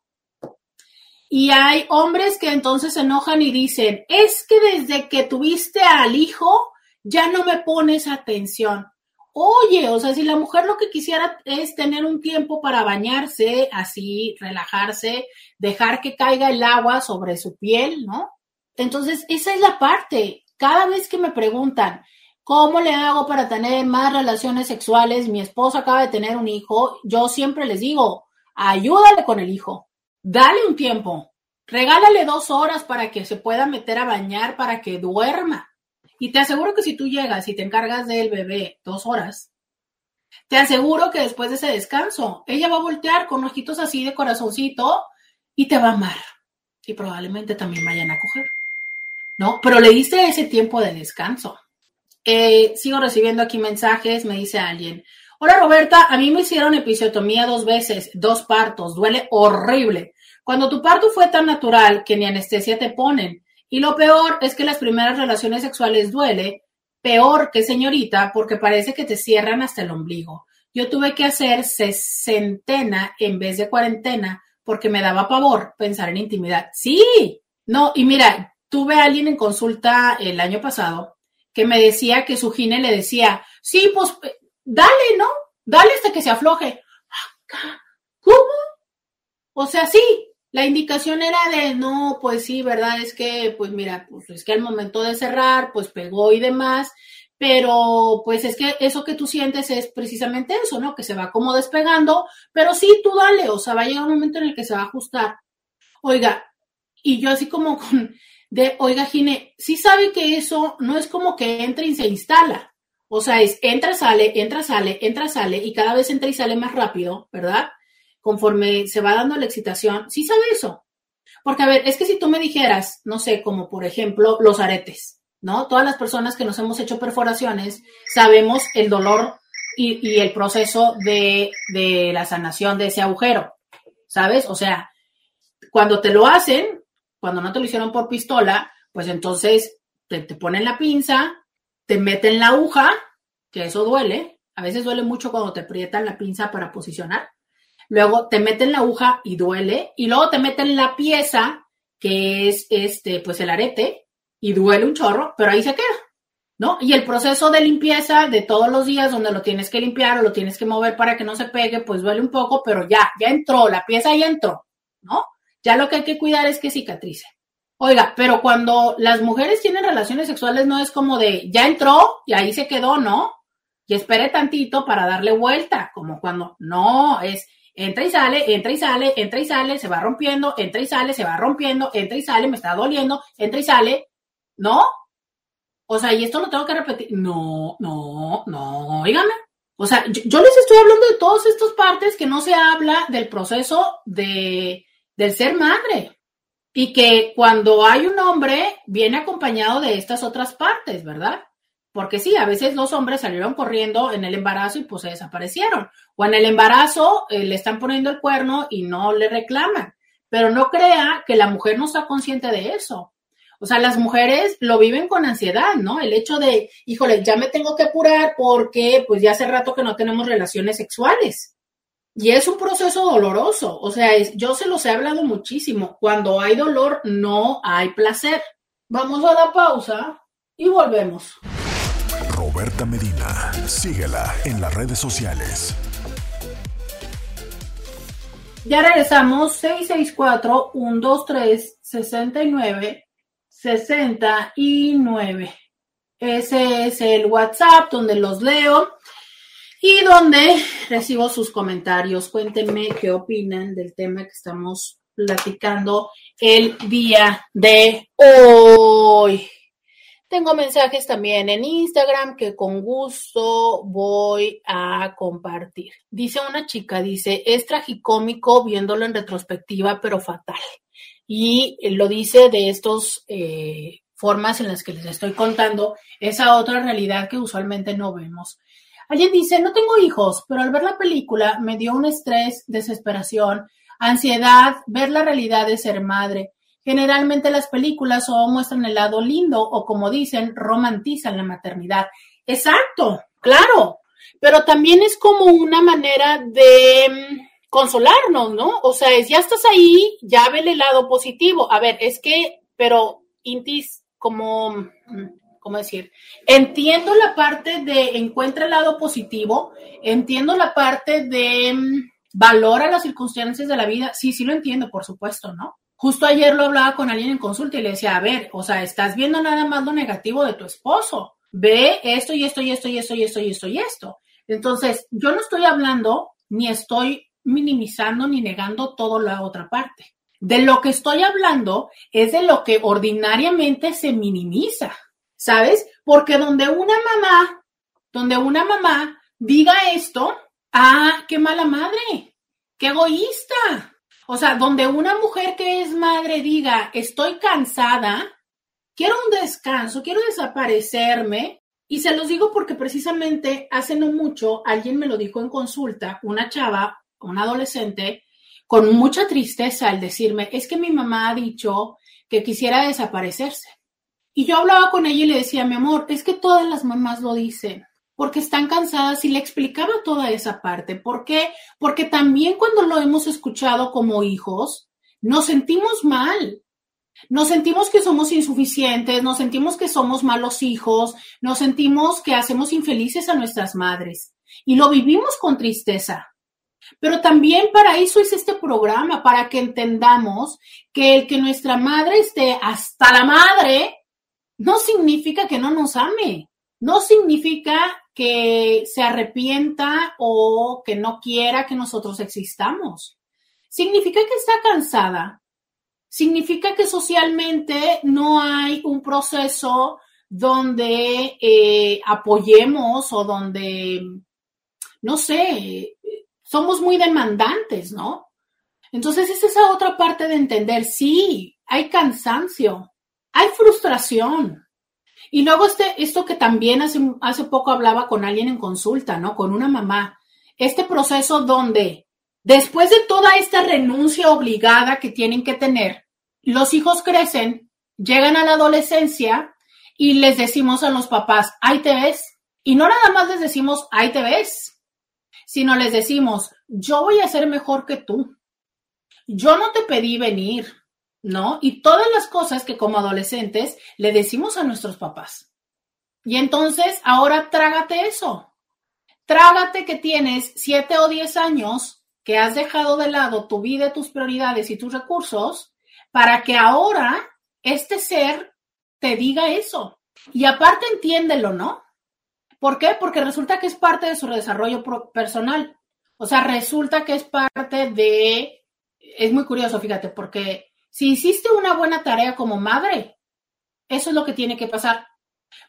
Y hay hombres que entonces se enojan y dicen, es que desde que tuviste al hijo, ya no me pones atención. Oye, o sea, si la mujer lo que quisiera es tener un tiempo para bañarse, así, relajarse, dejar que caiga el agua sobre su piel, ¿no? Entonces, esa es la parte. Cada vez que me preguntan, ¿cómo le hago para tener más relaciones sexuales? Mi esposo acaba de tener un hijo, yo siempre les digo, ayúdale con el hijo, dale un tiempo, regálale dos horas para que se pueda meter a bañar, para que duerma y te aseguro que si tú llegas y te encargas del bebé dos horas, te aseguro que después de ese descanso, ella va a voltear con ojitos así de corazoncito y te va a amar. Y probablemente también vayan a coger. ¿No? Pero le diste ese tiempo de descanso. Eh, sigo recibiendo aquí mensajes, me dice alguien. Hola Roberta, a mí me hicieron episiotomía dos veces, dos partos, duele horrible. Cuando tu parto fue tan natural que ni anestesia te ponen, y lo peor es que las primeras relaciones sexuales duele, peor que señorita, porque parece que te cierran hasta el ombligo. Yo tuve que hacer sesentena en vez de cuarentena porque me daba pavor pensar en intimidad. Sí, no, y mira, tuve a alguien en consulta el año pasado que me decía que su gine le decía, sí, pues dale, ¿no? Dale hasta que se afloje. ¿Cómo? O sea, sí, la indicación era de, no, pues sí, ¿verdad? Es que, pues mira, pues es que al momento de cerrar, pues pegó y demás, pero pues es que eso que tú sientes es precisamente eso, ¿no? Que se va como despegando, pero sí, tú dale, o sea, va a llegar un momento en el que se va a ajustar. Oiga, y yo así como con, de, oiga, Gine, sí sabe que eso no es como que entra y se instala. O sea, es entra, sale, entra, sale, entra, sale, y cada vez entra y sale más rápido, ¿verdad? Conforme se va dando la excitación, sí sabe eso. Porque, a ver, es que si tú me dijeras, no sé, como por ejemplo los aretes, ¿no? Todas las personas que nos hemos hecho perforaciones sabemos el dolor y, el proceso de, de la sanación de ese agujero, ¿sabes? O sea, cuando te lo hacen, cuando no te lo hicieron por pistola, pues entonces te, te, ponen la pinza, te meten la aguja, que eso duele. A veces duele mucho cuando te aprietan la pinza para posicionar luego te meten la aguja y duele, y luego te meten la pieza, que es este, pues el arete, y duele un chorro, pero ahí se queda, ¿no? Y el proceso de limpieza de todos los días, donde lo tienes que limpiar o lo tienes que mover para que no se pegue, pues duele un poco, pero ya, ya entró, la pieza ya entró, ¿no? Ya lo que hay que cuidar es que cicatrice. Oiga, pero cuando las mujeres tienen relaciones sexuales no es como de ya entró y ahí se quedó, ¿no? Y espere tantito para darle vuelta, como cuando no, es entra y sale, entra y sale, entra y sale, se va rompiendo, entra y sale, se va rompiendo, entra y sale, me está doliendo, entra y sale, ¿no? O sea, y esto lo tengo que repetir. No, no, no, dígame. O sea, yo, les estoy hablando de todas estas partes que no se habla del proceso de, del ser madre. Y que cuando hay un hombre, viene acompañado de estas otras partes, ¿verdad? Porque sí, a veces los hombres salieron corriendo en el embarazo y pues se desaparecieron. O en el embarazo eh, le están poniendo el cuerno y no le reclaman. Pero no crea que la mujer no está consciente de eso. O sea, las mujeres lo viven con ansiedad, ¿no? El hecho de, híjole, ya me tengo que apurar porque pues ya hace rato que no tenemos relaciones sexuales. Y es un proceso doloroso, o sea, yo se los he hablado muchísimo. Cuando hay dolor, no hay placer. Vamos a la pausa y volvemos. Roberta Medina, síguela en las redes sociales. Ya regresamos, 664-123-69. 69. Ese es el WhatsApp donde los leo y donde recibo sus comentarios. Cuéntenme qué opinan del tema que estamos platicando el día de hoy. Tengo mensajes también en Instagram que con gusto voy a compartir. Dice una chica, dice, es tragicómico viéndolo en retrospectiva, pero fatal. Y lo dice de estos eh, formas en las que les estoy contando esa otra realidad que usualmente no vemos. Alguien dice, no tengo hijos, pero al ver la película me dio un estrés, desesperación, ansiedad, ver la realidad de ser madre. Generalmente las películas o muestran el lado lindo o como dicen, romantizan la maternidad. Exacto, claro, pero también es como una manera de mm, consolarnos, ¿no? O sea, es, ya estás ahí, ya ve el lado positivo. A ver, es que, pero Intis, como mm, ¿cómo decir? Entiendo la parte de encuentra el lado positivo, entiendo la parte de mm, valora las circunstancias de la vida, sí, sí lo entiendo, por supuesto, ¿no? Justo ayer lo hablaba con alguien en consulta y le decía, a ver, o sea, estás viendo nada más lo negativo de tu esposo, ve esto y esto y esto y esto y esto y esto y esto. Entonces, yo no estoy hablando ni estoy minimizando ni negando toda la otra parte. De lo que estoy hablando es de lo que ordinariamente se minimiza. ¿sabes? Porque donde una mamá, donde una mamá diga esto, ah, qué mala madre, qué egoísta. O sea, donde una mujer que es madre diga, estoy cansada, quiero un descanso, quiero desaparecerme. Y se los digo porque precisamente hace no mucho alguien me lo dijo en consulta, una chava, una adolescente, con mucha tristeza al decirme, es que mi mamá ha dicho que quisiera desaparecerse. Y yo hablaba con ella y le decía, mi amor, es que todas las mamás lo dicen porque están cansadas y le explicaba toda esa parte. ¿Por qué? Porque también cuando lo hemos escuchado como hijos, nos sentimos mal. Nos sentimos que somos insuficientes, nos sentimos que somos malos hijos, nos sentimos que hacemos infelices a nuestras madres y lo vivimos con tristeza. Pero también para eso es este programa, para que entendamos que el que nuestra madre esté hasta la madre no significa que no nos ame, no significa que se arrepienta o que no quiera que nosotros existamos. Significa que está cansada. Significa que socialmente no hay un proceso donde eh, apoyemos o donde, no sé, somos muy demandantes, ¿no? Entonces es esa otra parte de entender, sí, hay cansancio, hay frustración. Y luego este, esto que también hace, hace poco hablaba con alguien en consulta, ¿no? Con una mamá. Este proceso donde después de toda esta renuncia obligada que tienen que tener, los hijos crecen, llegan a la adolescencia y les decimos a los papás, ahí te ves. Y no nada más les decimos, ahí te ves, sino les decimos, yo voy a ser mejor que tú. Yo no te pedí venir. ¿No? Y todas las cosas que como adolescentes le decimos a nuestros papás. Y entonces, ahora trágate eso. Trágate que tienes siete o diez años que has dejado de lado tu vida, tus prioridades y tus recursos para que ahora este ser te diga eso. Y aparte entiéndelo, ¿no? ¿Por qué? Porque resulta que es parte de su desarrollo personal. O sea, resulta que es parte de... Es muy curioso, fíjate, porque si hiciste una buena tarea como madre, eso es lo que tiene que pasar.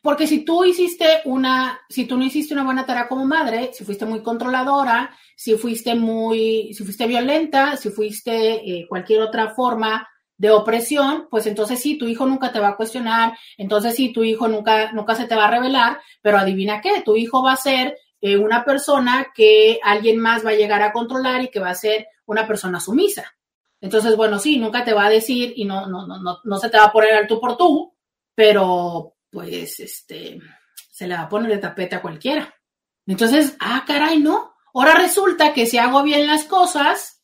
Porque si tú hiciste una, si tú no hiciste una buena tarea como madre, si fuiste muy controladora, si fuiste muy, si fuiste violenta, si fuiste eh, cualquier otra forma de opresión, pues entonces sí, tu hijo nunca te va a cuestionar, entonces sí, tu hijo nunca, nunca se te va a revelar, pero adivina qué, tu hijo va a ser eh, una persona que alguien más va a llegar a controlar y que va a ser una persona sumisa. Entonces, bueno, sí, nunca te va a decir y no, no, no, no, se te va a poner al tú por tú, pero pues este, se le va a poner de tapete a cualquiera. Entonces, ah, caray, no. Ahora resulta que si hago bien las cosas,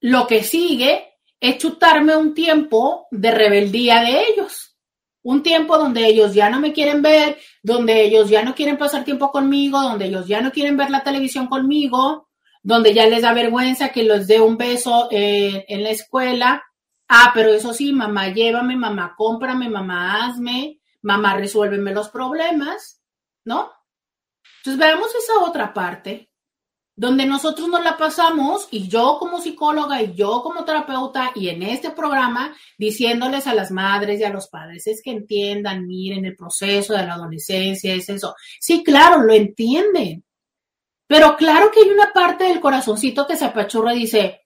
lo que sigue es chutarme un tiempo de rebeldía de ellos. Un tiempo donde ellos ya no me quieren ver, donde ellos ya no quieren pasar tiempo conmigo, donde ellos ya no quieren ver la televisión conmigo, donde ya les da vergüenza que les dé un beso eh, en la escuela. Ah, pero eso sí, mamá, llévame, mamá, cómprame, mamá, hazme, mamá, resuélveme los problemas, ¿no? Entonces veamos esa otra parte donde nosotros nos la pasamos y yo como psicóloga y yo como terapeuta y en este programa diciéndoles a las madres y a los padres es que entiendan, miren el proceso de la adolescencia, es eso. Sí, claro, lo entienden. Pero claro que hay una parte del corazoncito que se apachurra y dice,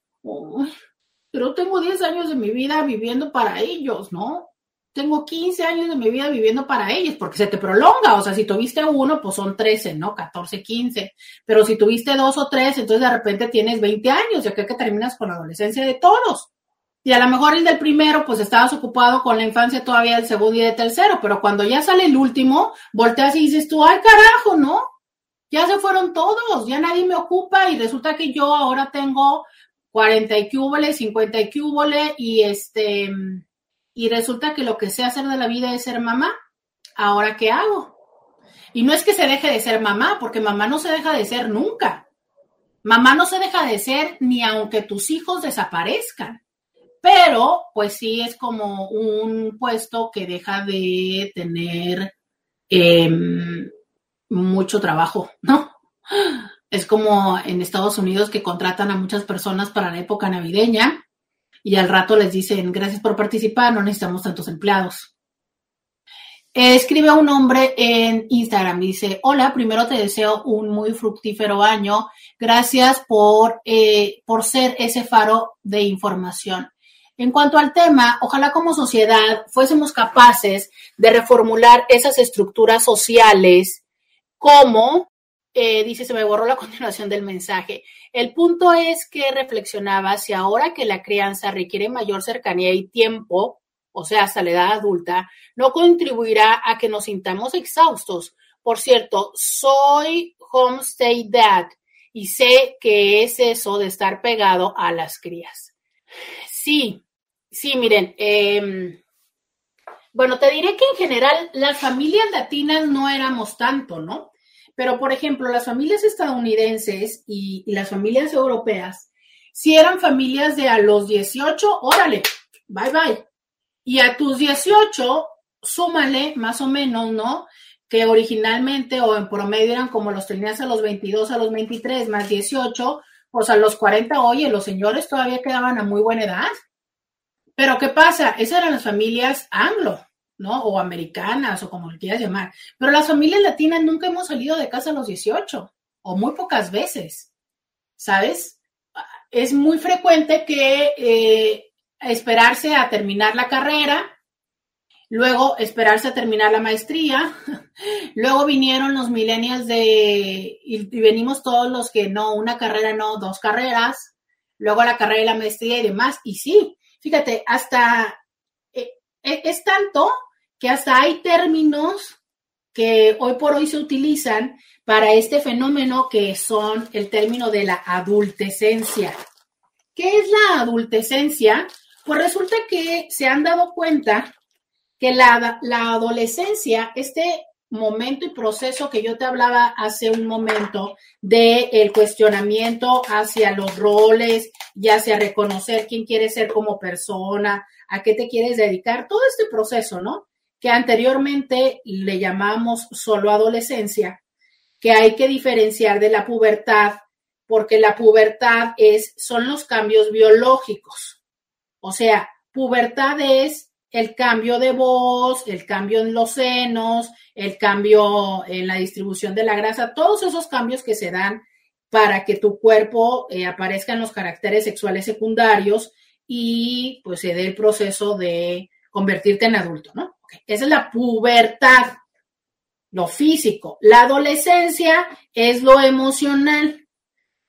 pero tengo 10 años de mi vida viviendo para ellos, ¿no? tengo 15 años de mi vida viviendo para ellos, porque se te prolonga, o sea, si tuviste uno, pues son 13, ¿no? 14, 15, pero si tuviste dos o tres, entonces de repente tienes 20 años, ya que, que terminas con la adolescencia de todos. Y a lo mejor el del primero, pues estabas ocupado con la infancia todavía del segundo y del tercero, pero cuando ya sale el último, volteas y dices tú, ay carajo, ¿no? Ya se fueron todos, ya nadie me ocupa y resulta que yo ahora tengo 40 y cúbole, 50 y cúbole y este y resulta que lo que sé hacer de la vida es ser mamá. ¿Ahora qué hago? Y no es que se deje de ser mamá, porque mamá no se deja de ser nunca. Mamá no se deja de ser ni aunque tus hijos desaparezcan. Pero, pues sí es como un puesto que deja de tener em, mucho trabajo, ¿no? Es como en Estados Unidos que contratan a muchas personas para la época navideña y al rato les dicen, gracias por participar, no necesitamos tantos empleados. Escribe un hombre en Instagram, dice, hola, primero te deseo un muy fructífero año, gracias por, eh, por ser ese faro de información. En cuanto al tema, ojalá como sociedad fuésemos capaces de reformular esas estructuras sociales como, eh, dice, se me borró la continuación del mensaje, el punto es que reflexionaba si ahora que la crianza requiere mayor cercanía y tiempo, o sea, hasta la edad adulta, no contribuirá a que nos sintamos exhaustos. Por cierto, soy homestay dad y sé que es eso de estar pegado a las crías. Sí, sí, miren, em, bueno, te diré que en general las familias latinas no éramos tanto, ¿no? Pero, por ejemplo, las familias estadounidenses y, las familias europeas, si eran familias de a los 18, órale, bye bye. Y a tus 18, súmale más o menos, ¿no? Que originalmente o en promedio eran como los tenías a los 22, a los 23, más 18, pues a los 40, oye, los señores todavía quedaban a muy buena edad. Pero ¿qué pasa? Esas eran las familias anglo. ¿No? O americanas o como le quieras llamar. Pero las familias latinas nunca hemos salido de casa a los 18 o muy pocas veces, ¿sabes? Es muy frecuente que eh, esperarse a terminar la carrera, luego esperarse a terminar la maestría, luego vinieron los millennials de, y, venimos todos los que no, una carrera no, dos carreras, luego la carrera y la maestría y demás. Y sí, fíjate, hasta eh, e, es tanto que hasta hay términos que hoy por hoy se utilizan para este fenómeno que son el término de la adultecencia. ¿Qué es la adultecencia? Pues resulta que se han dado cuenta que la, adolescencia, este momento y proceso que yo te hablaba hace un momento de el cuestionamiento hacia los roles y hacia reconocer quién quieres ser como persona, a qué te quieres dedicar, todo este proceso, ¿no? Que anteriormente le llamamos solo adolescencia, que hay que diferenciar de la pubertad, porque la pubertad es, son los cambios biológicos. O sea, pubertad es el cambio de voz, el cambio en los senos, el cambio en la distribución de la grasa, todos esos cambios que se dan para que tu cuerpo eh, aparezcan los caracteres sexuales secundarios y pues se dé el proceso de convertirte en adulto, ¿no? Esa es la pubertad, lo físico. La adolescencia es lo emocional.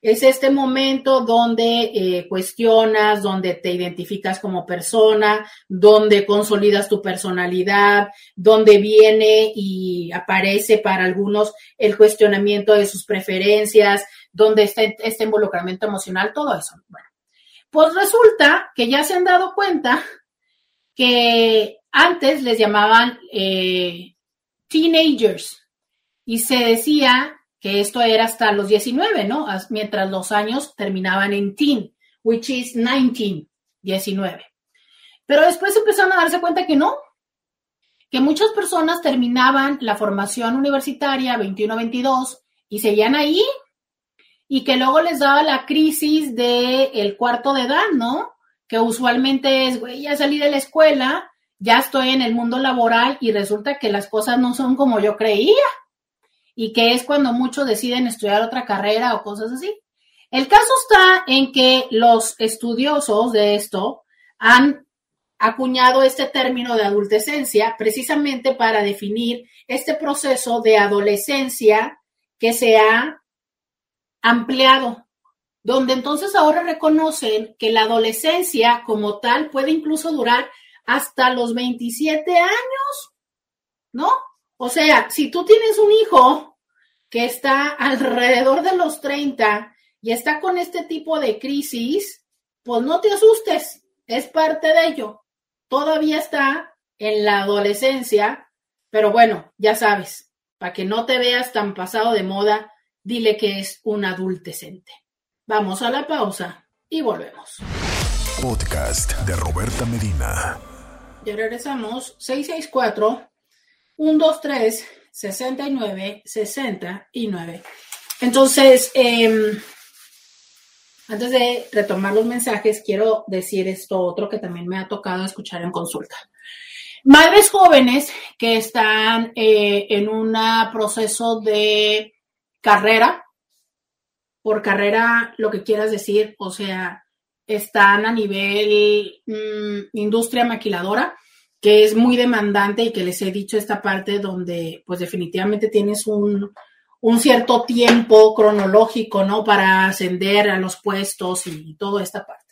Es este momento donde eh, cuestionas, donde te identificas como persona, donde consolidas tu personalidad, donde viene y aparece para algunos el cuestionamiento de sus preferencias, donde esté este involucramiento emocional, todo eso. Bueno, pues resulta que ya se han dado cuenta que antes les llamaban eh, teenagers y se decía que esto era hasta los 19, ¿no? Mientras los años terminaban en teen, which is 19, 19. Pero después empezaron a darse cuenta que no, que muchas personas terminaban la formación universitaria 21-22 y seguían ahí y que luego les daba la crisis del el cuarto de edad, ¿no? Que usualmente es, güey, ya salí de la escuela, ya estoy en el mundo laboral y resulta que las cosas no son como yo creía y que es cuando muchos deciden estudiar otra carrera o cosas así. El caso está en que los estudiosos de esto han acuñado este término de adultecencia precisamente para definir este proceso de adolescencia que se ha ampliado, donde entonces ahora reconocen que la adolescencia como tal puede incluso durar hasta los 27 años, ¿no? O sea, si tú tienes un hijo que está alrededor de los 30 y está con este tipo de crisis, pues no te asustes, es parte de ello. Todavía está en la adolescencia, pero bueno, ya sabes, para que no te veas tan pasado de moda, dile que es un adultecente. Vamos a la pausa y volvemos. Podcast de Roberta Medina. Ya regresamos. 664 123 69 69. Entonces, eh, antes de retomar los mensajes, quiero decir esto otro que también me ha tocado escuchar en consulta. Madres jóvenes que están eh, en un proceso de carrera, por carrera lo que quieras decir, o sea, están a nivel mm, industria maquiladora, que es muy demandante y que les he dicho esta parte donde pues definitivamente tienes un, un cierto tiempo cronológico, ¿no? Para ascender a los puestos y toda esta parte.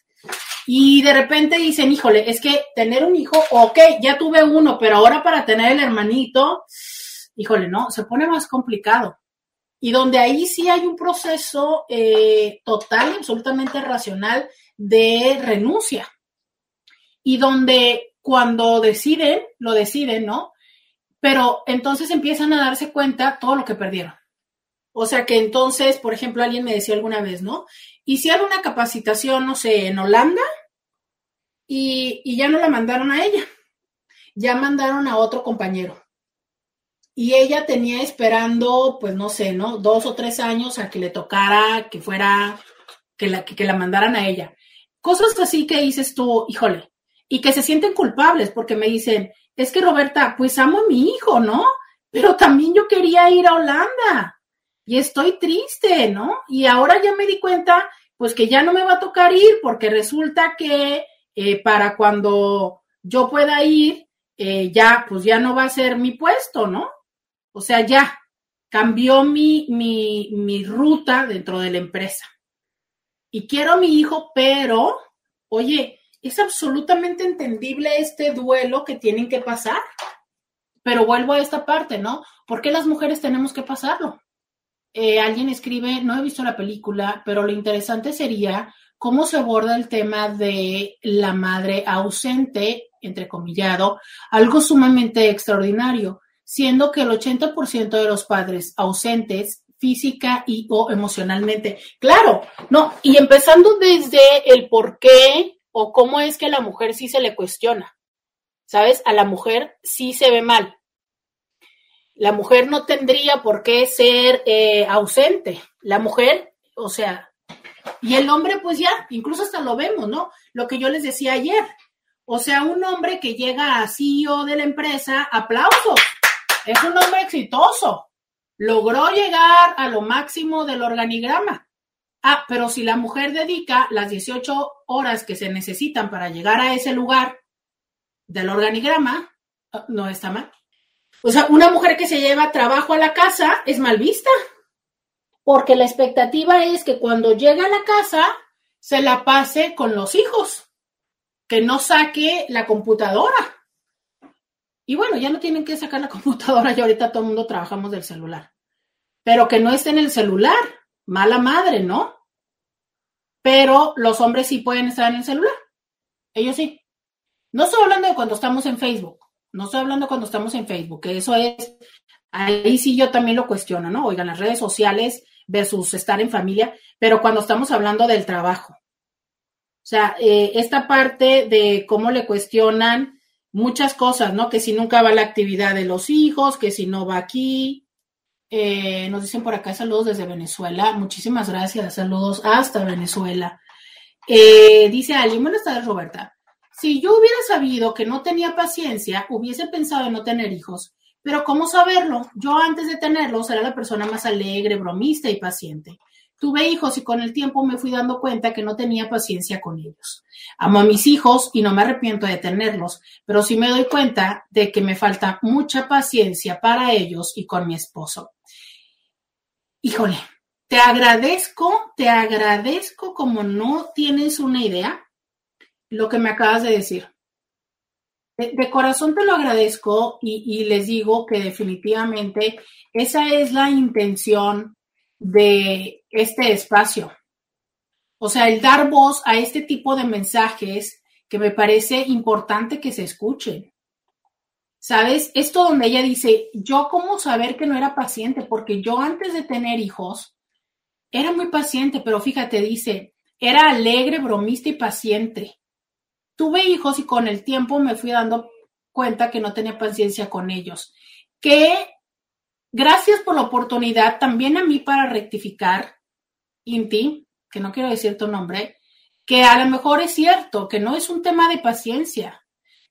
Y de repente dicen, híjole, es que tener un hijo, ok, ya tuve uno, pero ahora para tener el hermanito, híjole, no, se pone más complicado. Y donde ahí sí hay un proceso eh, total, absolutamente racional de renuncia. Y donde cuando deciden, lo deciden, ¿no? Pero entonces empiezan a darse cuenta todo lo que perdieron. O sea que entonces, por ejemplo, alguien me decía alguna vez, ¿no? Hicieron una capacitación, no sé, en Holanda y, y ya no la mandaron a ella, ya mandaron a otro compañero. Y ella tenía esperando, pues no sé, ¿no? Dos o tres años a que le tocara, que fuera, que la, que, la mandaran a ella. Cosas así que dices tú, híjole, y que se sienten culpables porque me dicen, es que Roberta, pues amo a mi hijo, ¿no? Pero también yo quería ir a Holanda y estoy triste, ¿no? Y ahora ya me di cuenta, pues que ya no me va a tocar ir porque resulta que eh, para cuando yo pueda ir, eh, ya, pues ya no va a ser mi puesto, ¿no? O sea, ya cambió mi, mi, mi ruta dentro de la empresa. Y quiero a mi hijo, pero, oye, es absolutamente entendible este duelo que tienen que pasar. Pero vuelvo a esta parte, ¿no? ¿Por qué las mujeres tenemos que pasarlo? Eh, alguien escribe, no he visto la película, pero lo interesante sería cómo se aborda el tema de la madre ausente, entrecomillado, algo sumamente extraordinario, siendo que el 80% de los padres ausentes física y o emocionalmente. Claro, no, y empezando desde el por qué o cómo es que a la mujer sí se le cuestiona. ¿Sabes? A la mujer sí se ve mal. La mujer no tendría por qué ser eh, ausente. La mujer, o sea, y el hombre, pues ya, incluso hasta lo vemos, ¿no? Lo que yo les decía ayer. O sea, un hombre que llega a CEO de la empresa, aplausos. Es un hombre exitoso. Logró llegar a lo máximo del organigrama. Ah, pero si la mujer dedica las 18 horas que se necesitan para llegar a ese lugar del organigrama, ah, no está mal. O sea, una mujer que se lleva trabajo a la casa es mal vista, porque la expectativa es que cuando llega a la casa se la pase con los hijos, que no saque la computadora. Y bueno, ya no tienen que sacar la computadora, ya ahorita todo el mundo trabajamos del celular, pero que no esté en el celular, mala madre, ¿no? Pero los hombres sí pueden estar en el celular. Ellos sí. No estoy hablando de cuando estamos en Facebook. No estoy hablando cuando estamos en Facebook, que eso es, ahí sí yo también lo cuestiono, ¿no? Oigan, las redes sociales versus estar en familia, pero cuando estamos hablando del trabajo. O sea, eh, esta parte de cómo le cuestionan muchas cosas, ¿no? Que si nunca va la actividad de los hijos, que si no va aquí. Eh, nos dicen por acá saludos desde Venezuela. Muchísimas gracias. Saludos hasta Venezuela. Eh, dice Ali, buenas tardes, Roberta. Si yo hubiera sabido que no tenía paciencia, hubiese pensado en no tener hijos. Pero ¿cómo saberlo? Yo antes de tenerlos era la persona más alegre, bromista y paciente. Tuve hijos y con el tiempo me fui dando cuenta que no tenía paciencia con ellos. Amo a mis hijos y no me arrepiento de tenerlos, pero sí me doy cuenta de que me falta mucha paciencia para ellos y con mi esposo. Híjole, te agradezco, te agradezco como no tienes una idea lo que me acabas de decir. De, corazón te lo agradezco y, les digo que definitivamente esa es la intención de este espacio. O sea, el dar voz a este tipo de mensajes que me parece importante que se escuchen. ¿Sabes? Esto donde ella dice, yo cómo saber que no era paciente, porque yo antes de tener hijos era muy paciente, pero fíjate, dice, era alegre, bromista y paciente. Tuve hijos y con el tiempo me fui dando cuenta que no tenía paciencia con ellos. Que gracias por la oportunidad también a mí para rectificar, Inti, que no quiero decir tu nombre, que a lo mejor es cierto, que no es un tema de paciencia,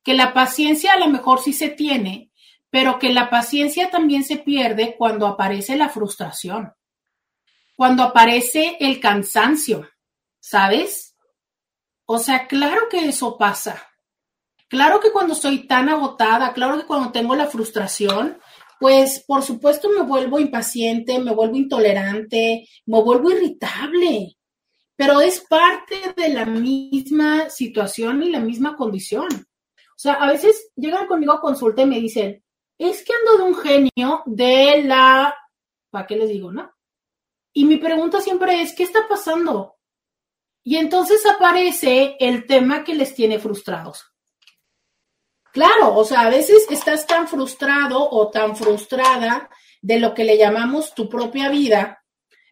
que la paciencia a lo mejor sí se tiene, pero que la paciencia también se pierde cuando aparece la frustración, cuando aparece el cansancio, ¿sabes? O sea, claro que eso pasa. Claro que cuando estoy tan agotada, claro que cuando tengo la frustración, pues por supuesto me vuelvo impaciente, me vuelvo intolerante, me vuelvo irritable. Pero es parte de la misma situación y la misma condición. O sea, a veces llegan conmigo a consulta y me dicen, es que ando de un genio de la... ¿Para qué les digo, no? Y mi pregunta siempre es, ¿qué está pasando? Y entonces aparece el tema que les tiene frustrados. Claro, o sea, a veces estás tan frustrado o tan frustrada de lo que le llamamos tu propia vida,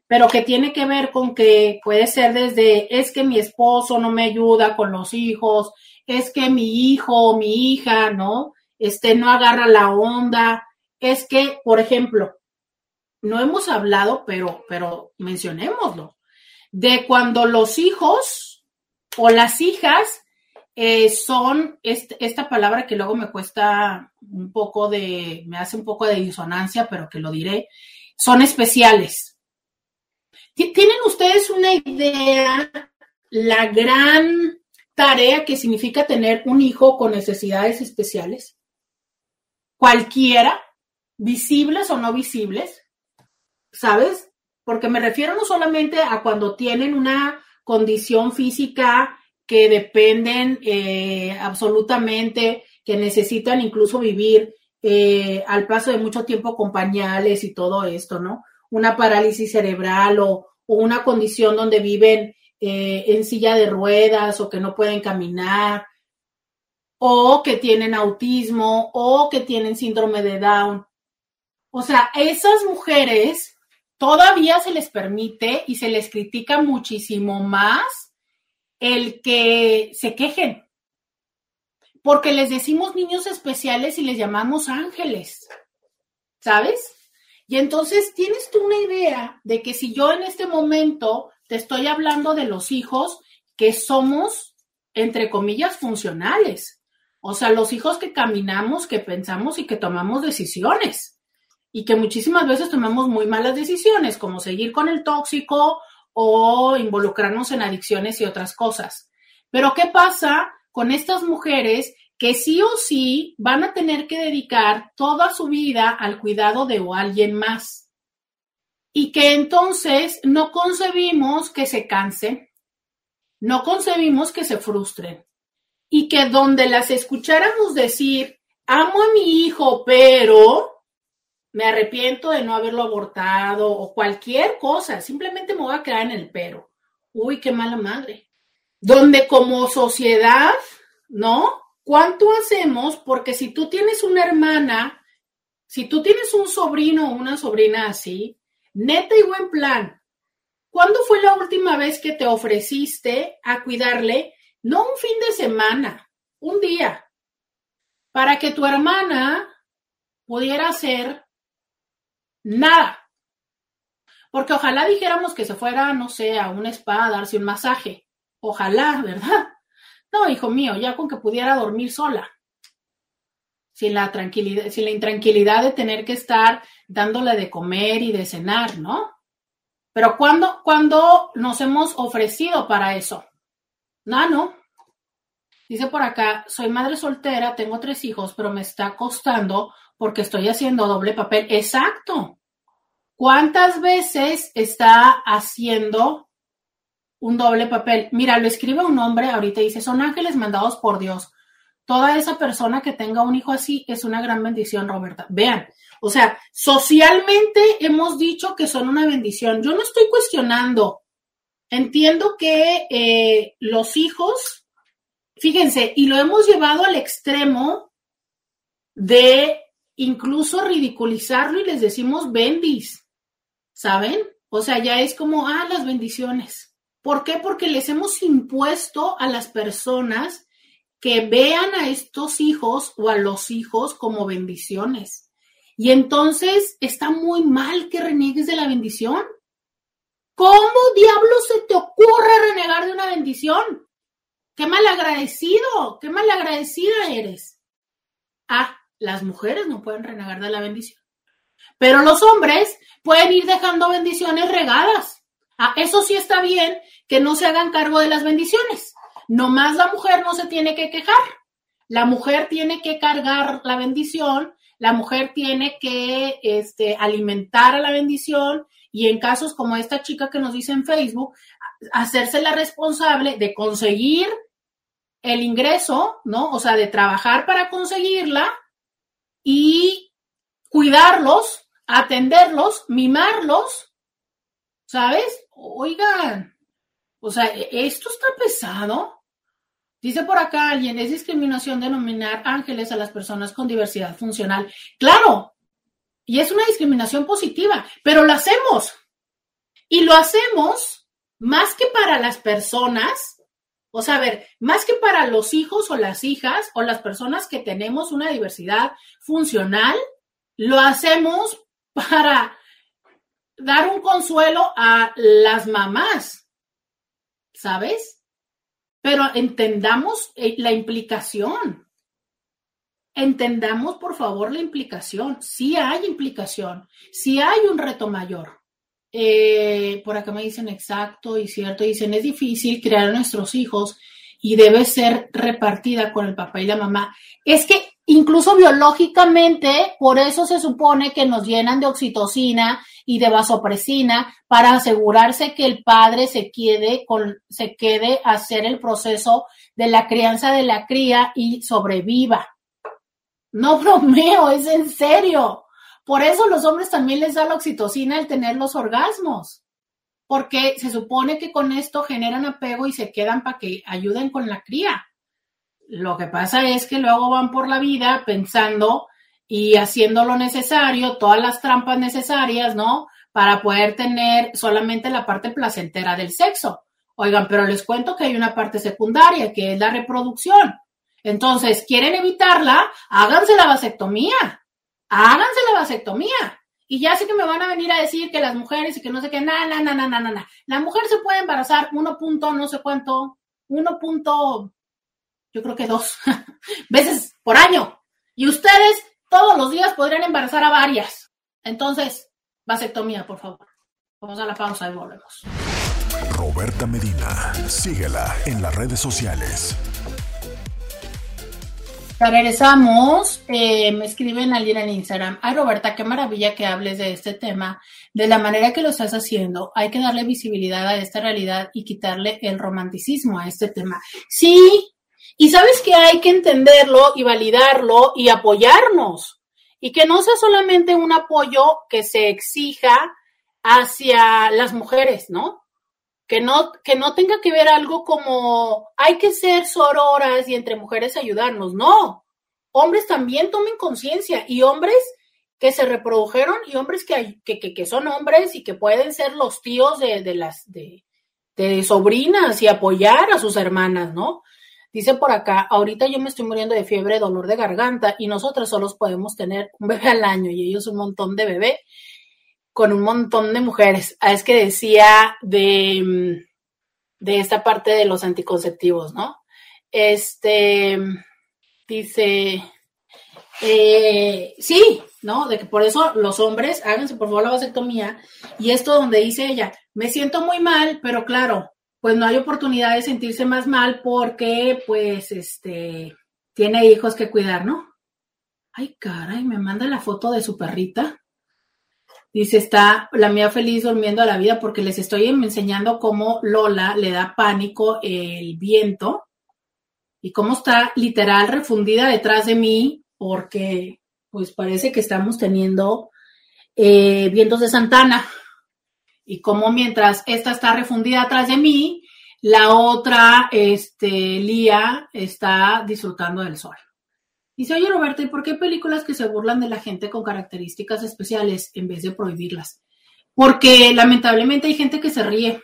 pero que tiene que ver con que puede ser desde, es que mi esposo no me ayuda con los hijos, es que mi hijo o mi hija, ¿no? Este no agarra la onda, es que, por ejemplo, no hemos hablado, pero, pero mencionémoslo de cuando los hijos o las hijas eh, son esta palabra que luego me cuesta un poco de, me hace un poco de disonancia, pero que lo diré, son especiales. ¿Tienen ustedes una idea la gran tarea que significa tener un hijo con necesidades especiales? Cualquiera, visibles o no visibles, ¿sabes? porque me refiero no solamente a cuando tienen una condición física que dependen eh, absolutamente, que necesitan incluso vivir eh, al paso de mucho tiempo con pañales y todo esto, ¿no? Una parálisis cerebral o, una condición donde viven eh, en silla de ruedas o que no pueden caminar o que tienen autismo o que tienen síndrome de Down. O sea, esas mujeres todavía se les permite y se les critica muchísimo más el que se quejen, porque les decimos niños especiales y les llamamos ángeles, ¿sabes? Y entonces tienes tú una idea de que si yo en este momento te estoy hablando de los hijos que somos, entre comillas, funcionales, o sea, los hijos que caminamos, que pensamos y que tomamos decisiones. Y que muchísimas veces tomamos muy malas decisiones, como seguir con el tóxico o involucrarnos en adicciones y otras cosas. Pero ¿qué pasa con estas mujeres que sí o sí van a tener que dedicar toda su vida al cuidado de alguien más? Y que entonces no concebimos que se cansen, no concebimos que se frustren. Y que donde las escucháramos decir, amo a mi hijo, pero me arrepiento de no haberlo abortado o cualquier cosa, simplemente me voy a quedar en el pero. Uy, qué mala madre. Donde como sociedad, ¿no? ¿Cuánto hacemos? Porque si tú tienes una hermana, si tú tienes un sobrino o una sobrina así, neta y buen plan. ¿Cuándo fue la última vez que te ofreciste a cuidarle? No un fin de semana, un día, para que tu hermana pudiera hacer nada. Porque ojalá dijéramos que se fuera, no sé, a un spa a darse un masaje. Ojalá, ¿verdad? No, hijo mío, ya con que pudiera dormir sola. Sin la tranquilidad, sin la intranquilidad de tener que estar dándole de comer y de cenar, ¿no? Pero ¿cuándo, cuando nos hemos ofrecido para eso? No, no. Dice por acá, soy madre soltera, tengo tres hijos, pero me está costando porque estoy haciendo doble papel. Exacto. ¿Cuántas veces está haciendo un doble papel? Mira, lo escribe un hombre ahorita dice, son ángeles mandados por Dios. Toda esa persona que tenga un hijo así es una gran bendición, Roberta. Vean, o sea, socialmente hemos dicho que son una bendición. Yo no estoy cuestionando. Entiendo que eh, los hijos, fíjense, y lo hemos llevado al extremo de incluso ridiculizarlo y les decimos bendis, ¿saben? O sea, ya es como, ah, las bendiciones. ¿Por qué? Porque les hemos impuesto a las personas que vean a estos hijos o a los hijos como bendiciones. Y entonces está muy mal que reniegues de la bendición. ¿Cómo diablos se te ocurre renegar de una bendición? Qué mal agradecido, qué mal agradecida eres. Ah, las mujeres no pueden renegar de la bendición. Pero los hombres pueden ir dejando bendiciones regadas. Ah, eso sí está bien que no se hagan cargo de las bendiciones. Nomás la mujer no se tiene que quejar. La mujer tiene que cargar la bendición, la mujer tiene que este, alimentar a la bendición y en casos como esta chica que nos dice en Facebook, hacerse la responsable de conseguir el ingreso, ¿no? O sea, de trabajar para conseguirla y cuidarlos, atenderlos, mimarlos, ¿sabes? Oigan, o sea, e-, esto está pesado. Dice por acá alguien, es discriminación denominar ángeles a las personas con diversidad funcional. Claro, y es una discriminación positiva, pero lo hacemos. Y lo hacemos más que para las personas o sea, ver, más que para los hijos o las hijas o las personas que tenemos una diversidad funcional, lo hacemos para dar un consuelo a las mamás, ¿sabes? Pero entendamos eh, la implicación. Entendamos, por favor, la implicación. Sí hay implicación, sí hay un reto mayor. Eh, por acá me dicen exacto y cierto, dicen es difícil crear a nuestros hijos y debe ser repartida con el papá y la mamá. Es que incluso biológicamente, por eso se supone que nos llenan de oxitocina y de vasopresina para asegurarse que el padre se quede con, se quede a hacer el proceso de la crianza de la cría y sobreviva. No bromeo, es en serio. Por eso los hombres también les da la oxitocina el tener los orgasmos, porque se supone que con esto generan apego y se quedan para que ayuden con la cría. Lo que pasa es que luego van por la vida pensando y haciendo lo necesario, todas las trampas necesarias, ¿no? Para poder tener solamente la parte placentera del sexo. Oigan, pero les cuento que hay una parte secundaria, que es la reproducción. Entonces, ¿quieren evitarla? Háganse la vasectomía háganse la vasectomía. Y ya sé que me van a venir a decir que las mujeres y que no sé qué, nada, nada, nada, nada, nada. La mujer se puede embarazar uno punto, no sé cuánto, uno punto, yo creo que dos veces por año. Y ustedes todos los días podrían embarazar a varias. Entonces, vasectomía, por favor. Vamos a la pausa y volvemos. Roberta Medina, síguela en las redes sociales. Regresamos, eh, me escriben alguien en Instagram. Ay, Roberta, qué maravilla que hables de este tema, de la manera que lo estás haciendo. Hay que darle visibilidad a esta realidad y quitarle el romanticismo a este tema. Sí, y sabes que hay que entenderlo y validarlo y apoyarnos. y que no sea solamente un apoyo que se exija hacia las mujeres, ¿no? Que no, que no tenga que ver algo como hay que ser sororas y entre mujeres ayudarnos, no. Hombres también tomen conciencia y hombres que se reprodujeron y hombres que, que, que, son hombres y que pueden ser los tíos de, de las de, de sobrinas y apoyar a sus hermanas, ¿no? Dice por acá, ahorita yo me estoy muriendo de fiebre, dolor de garganta y nosotros solos podemos tener un bebé al año y ellos un montón de bebé con un montón de mujeres. Ah, es que decía de, mm, de esta parte de los anticonceptivos, ¿no? Este dice, eh, sí, ¿no? De que por eso los hombres háganse por favor la vasectomía. Y esto donde dice ella, me siento muy mal, pero claro, pues no hay oportunidad de sentirse más mal porque, pues, este, tiene hijos que cuidar, ¿no? Ay, caray, me manda la foto de su perrita. Dice, está la mía feliz durmiendo a la vida porque les estoy enseñando cómo Lola le da pánico el viento y cómo está literal refundida detrás de mí porque pues parece que estamos teniendo eh, vientos de Santana y cómo mientras esta está refundida atrás de mí, la otra, este, Lía, está disfrutando del sol. Dice, oye Roberto, ¿y por qué películas que se burlan de la gente con características especiales en vez de prohibirlas? Porque lamentablemente hay gente que se ríe.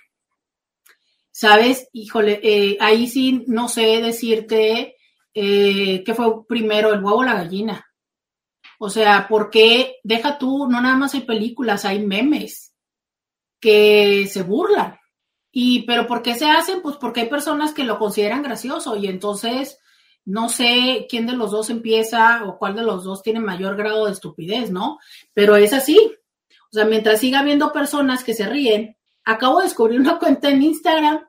¿Sabes? Híjole, eh, ahí sí no sé decirte eh, qué fue primero, el huevo o la gallina. O sea, ¿por qué? Deja tú, no nada más hay películas, hay memes que se burlan. Y, pero ¿por qué se hacen? Pues porque hay personas que lo consideran gracioso y entonces no sé quién de los dos empieza o cuál de los dos tiene mayor grado de estupidez, ¿no? Pero es así. O sea, mientras siga habiendo personas que se ríen, acabo de descubrir una cuenta en Instagram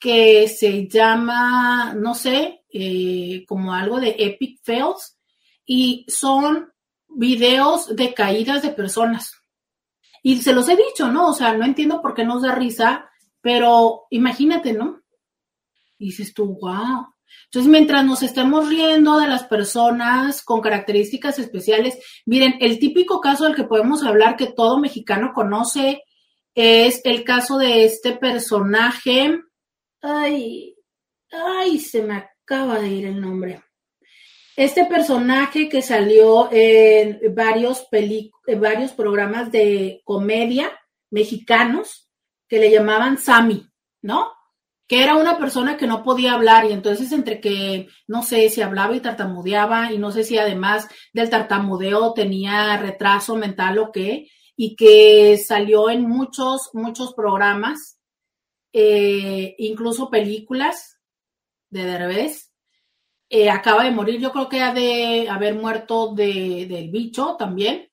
que se llama, no sé, eh, como algo de Epic Fails y son videos de caídas de personas. Y se los he dicho, ¿no? O sea, no entiendo por qué nos da risa, pero imagínate, ¿no? Y dices tú, wow. Entonces, mientras nos estemos riendo de las personas con características especiales, miren, el típico caso del que podemos hablar que todo mexicano conoce es el caso de este personaje. Ay, ay, se me acaba de ir el nombre. Este personaje que salió en varios, en varios programas de comedia mexicanos que le llamaban Sammy, ¿no? Que era una persona que no podía hablar y entonces entre que no sé si hablaba y tartamudeaba y no sé si además del tartamudeo tenía retraso mental o qué, y que salió en muchos, muchos programas, eh, incluso películas de Derbez, eh, acaba de morir, yo creo que ha de haber muerto de, del bicho también.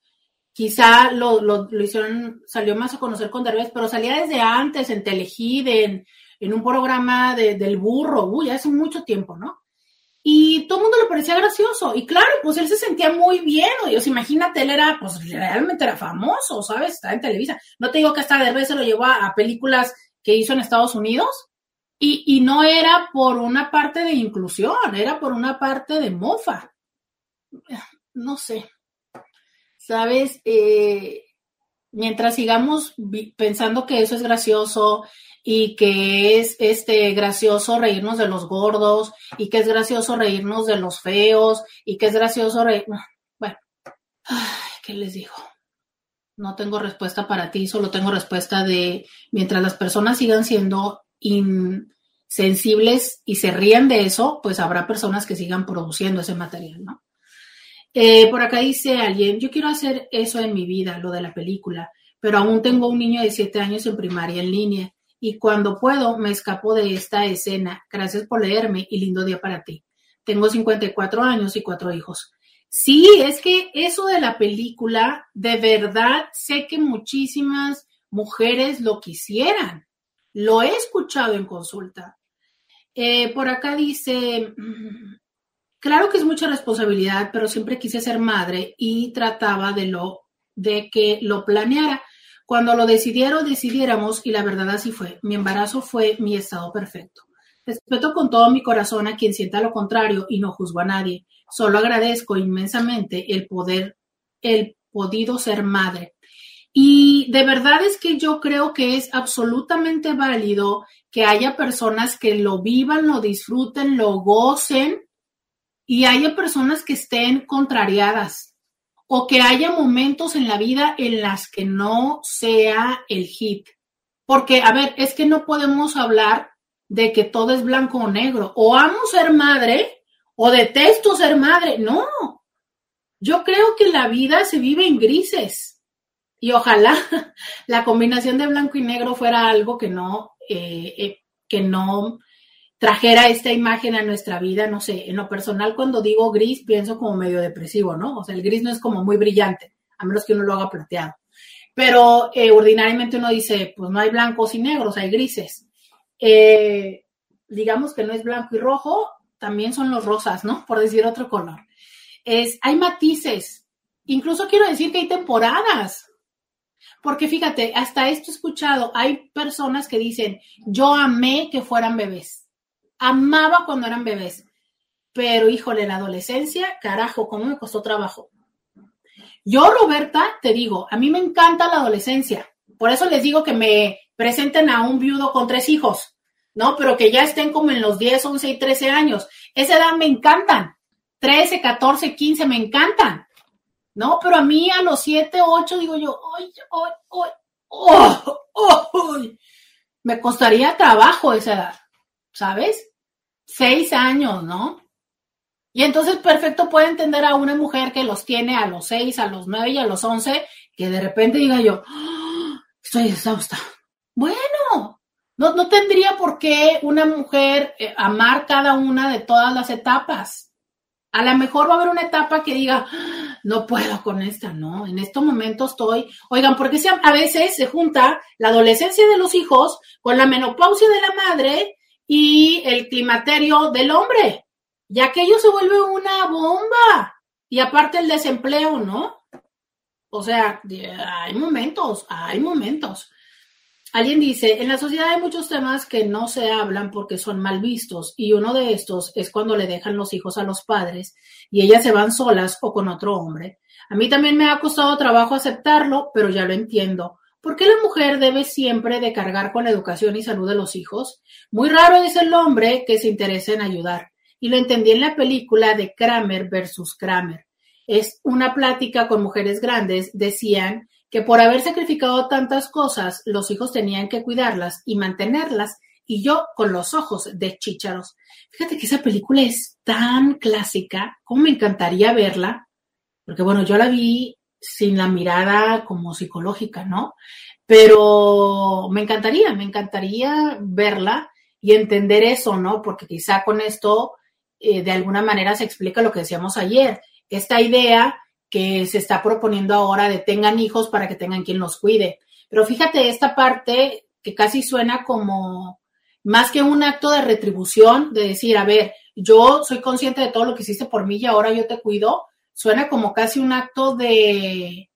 Quizá lo, lo, hicieron, salió más a conocer con Derbez, pero salía desde antes en Telehit, en, en un programa de, del burro, uy, hace mucho tiempo, ¿no? Y todo el mundo le parecía gracioso. Y claro, pues él se sentía muy bien. O Dios, imagínate, él era, pues realmente era famoso, ¿sabes? Está en Televisa. No te digo que hasta Derbez se lo llevó a películas que hizo en Estados Unidos, y, no era por una parte de inclusión, era por una parte de mofa. No sé. ¿Sabes? Eh, mientras sigamos pensando que eso es gracioso y que es este gracioso reírnos de los gordos y que es gracioso reírnos de los feos y que es gracioso reír... Bueno, ¿qué les digo? No tengo respuesta para ti, solo tengo respuesta de mientras las personas sigan siendo insensibles y se rían de eso, pues habrá personas que sigan produciendo ese material, ¿no? Eh, por acá dice alguien, yo quiero hacer eso en mi vida, lo de la película, pero aún tengo un niño de siete años en primaria en línea y cuando puedo me escapo de esta escena. Gracias por leerme y lindo día para ti. Tengo 54 años y cuatro hijos. Sí, es que eso de la película, de verdad, sé que muchísimas mujeres lo quisieran. Lo he escuchado en consulta. Eh, por acá dice, mm, claro que es mucha responsabilidad, pero siempre quise ser madre y trataba de lo de que lo planeara. Cuando lo decidieron, decidiéramos y la verdad así fue. Mi embarazo fue mi estado perfecto. Respeto con todo mi corazón a quien sienta lo contrario y no juzgo a nadie. Solo agradezco inmensamente el poder el podido ser madre. Y de verdad es que yo creo que es absolutamente válido que haya personas que lo vivan, lo disfruten, lo gocen y haya personas que estén contrariadas o que haya momentos en la vida en las que no sea el hit. Porque, a ver, es que no podemos hablar de que todo es blanco o negro. O amo ser madre o detesto ser madre. No. Yo creo que la vida se vive en grises. Y ojalá la combinación de blanco y negro fuera algo que no, eh, eh, que no trajera esta imagen a nuestra vida, no sé, en lo personal cuando digo gris pienso como medio depresivo, ¿no? O sea, el gris no es como muy brillante, a menos que uno lo haga plateado. Pero eh, ordinariamente uno dice, pues no hay blancos y negros, hay grises. Eh, digamos que no es blanco y rojo, también son los rosas, ¿no? Por decir otro color. Es, hay matices. Incluso quiero decir que hay temporadas. Porque fíjate, hasta esto he escuchado, hay personas que dicen, yo amé que fueran bebés amaba cuando eran bebés. Pero híjole, la adolescencia, carajo, cómo me costó trabajo. Yo, Roberta, te digo, a mí me encanta la adolescencia. Por eso les digo que me presenten a un viudo con tres hijos, ¿no? Pero que ya estén como en los 10, 11 y 13 años. Esa edad me encantan. 13, 14, 15 me encantan. ¿No? Pero a mí a los 7, 8 digo yo, ¡ay, ay, ay! ¡Oh, oh, Me costaría trabajo esa edad, ¿sabes? Seis años, ¿no? Y entonces perfecto puede entender a una mujer que los tiene a los seis, a los nueve y a los once, que de repente diga yo, ¡Ah! estoy exhausta. Bueno, no, no tendría por qué una mujer eh, amar cada una de todas las etapas. A lo mejor va a haber una etapa que diga, ¡Ah! no puedo con esta, ¿no? En este momento estoy, oigan, porque a veces se junta la adolescencia de los hijos con la menopausia de la madre y el climaterio del hombre, ya que ello se vuelve una bomba. Y aparte el desempleo, ¿no? O sea, hay momentos, hay momentos. Alguien dice, en la sociedad hay muchos temas que no se hablan porque son mal vistos y uno de estos es cuando le dejan los hijos a los padres y ellas se van solas o con otro hombre. A mí también me ha costado trabajo aceptarlo, pero ya lo entiendo. ¿Por qué la mujer debe siempre de cargar con la educación y salud de los hijos? Muy raro es el hombre que se interesa en ayudar. Y lo entendí en la película de Kramer versus Kramer. Es una plática con mujeres grandes. Decían que por haber sacrificado tantas cosas, los hijos tenían que cuidarlas y mantenerlas. Y yo con los ojos de chícharos. Fíjate que esa película es tan clásica, como me encantaría verla, porque bueno, yo la vi sin la mirada como psicológica, ¿no? Pero me encantaría, me encantaría verla y entender eso, ¿no? Porque quizá con esto eh, de alguna manera se explica lo que decíamos ayer, esta idea que se está proponiendo ahora de tengan hijos para que tengan quien los cuide. Pero fíjate esta parte que casi suena como más que un acto de retribución, de decir, a ver, yo soy consciente de todo lo que hiciste por mí y ahora yo te cuido, suena como casi un acto de,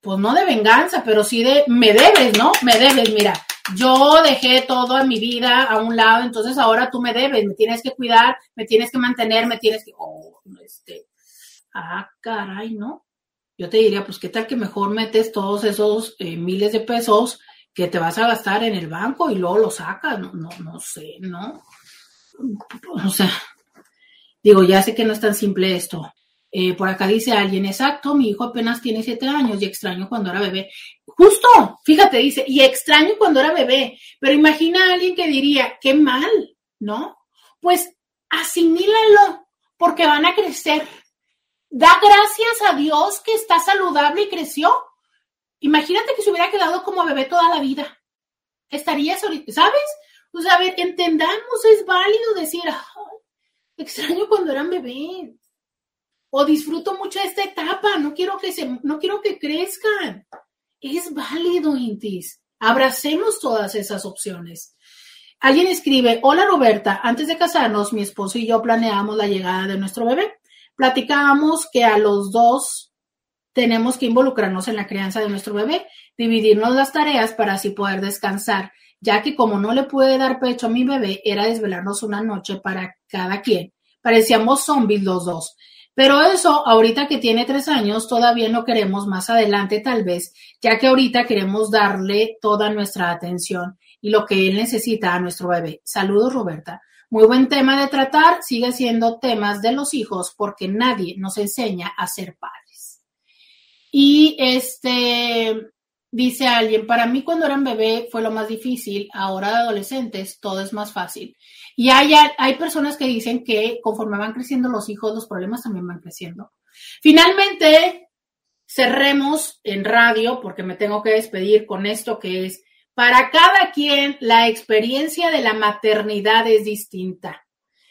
pues no de venganza, pero sí de, me debes, ¿no? Me debes, mira, yo dejé todo en mi vida a un lado, entonces ahora tú me debes, me tienes que cuidar, me tienes que mantener, me tienes que, oh, este, ah, caray, ¿no? Yo te diría, pues, ¿qué tal que mejor metes todos esos eh, miles de pesos que te vas a gastar en el banco y luego lo sacas? No, no, no sé, ¿no? O sea, digo, ya sé que no es tan simple esto, eh, por acá dice alguien, exacto, mi hijo apenas tiene siete años y extraño cuando era bebé. Justo, fíjate, dice, y extraño cuando era bebé, pero imagina a alguien que diría, qué mal, ¿no? Pues asimílalo, porque van a crecer. Da gracias a Dios que está saludable y creció. Imagínate que se hubiera quedado como bebé toda la vida. Estarías ahorita, ¿sabes? Pues a ver, entendamos, es válido decir, extraño cuando eran bebés o disfruto mucho esta etapa, no quiero que se, no quiero que crezcan. Es válido, Intis. Abracemos todas esas opciones. Alguien escribe, hola Roberta, antes de casarnos, mi esposo y yo planeamos la llegada de nuestro bebé. Platicábamos que a los dos tenemos que involucrarnos en la crianza de nuestro bebé, dividirnos las tareas para así poder descansar, ya que como no le pude dar pecho a mi bebé, era desvelarnos una noche para cada quien. Parecíamos zombies los dos Pero eso, ahorita que tiene tres años, todavía no queremos más adelante tal vez, ya que ahorita queremos darle toda nuestra atención y lo que él necesita a nuestro bebé. Saludos, Roberta. Muy buen tema de tratar, sigue siendo temas de los hijos porque nadie nos enseña a ser padres. Y este, dice alguien, para mí cuando eran bebé fue lo más difícil, ahora de adolescentes todo es más fácil. Y hay, hay personas que dicen que conforme van creciendo los hijos, los problemas también van creciendo. Finalmente, cerremos en radio, porque me tengo que despedir con esto que es, para cada quien la experiencia de la maternidad es distinta.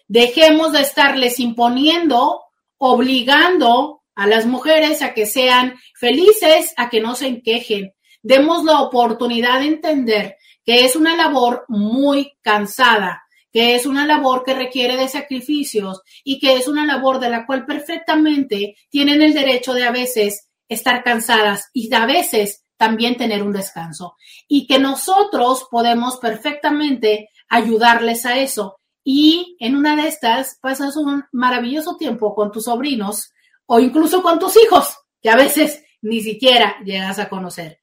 Dejemos de estarles imponiendo, obligando a las mujeres a que sean felices, a que no se quejen. Demos la oportunidad de entender que es una labor muy cansada, que es una labor que requiere de sacrificios y que es una labor de la cual perfectamente tienen el derecho de a veces estar cansadas y a veces también tener un descanso. Y que nosotros podemos perfectamente ayudarles a eso. Y en una de estas pasas un maravilloso tiempo con tus sobrinos o incluso con tus hijos, que a veces ni siquiera llegas a conocer.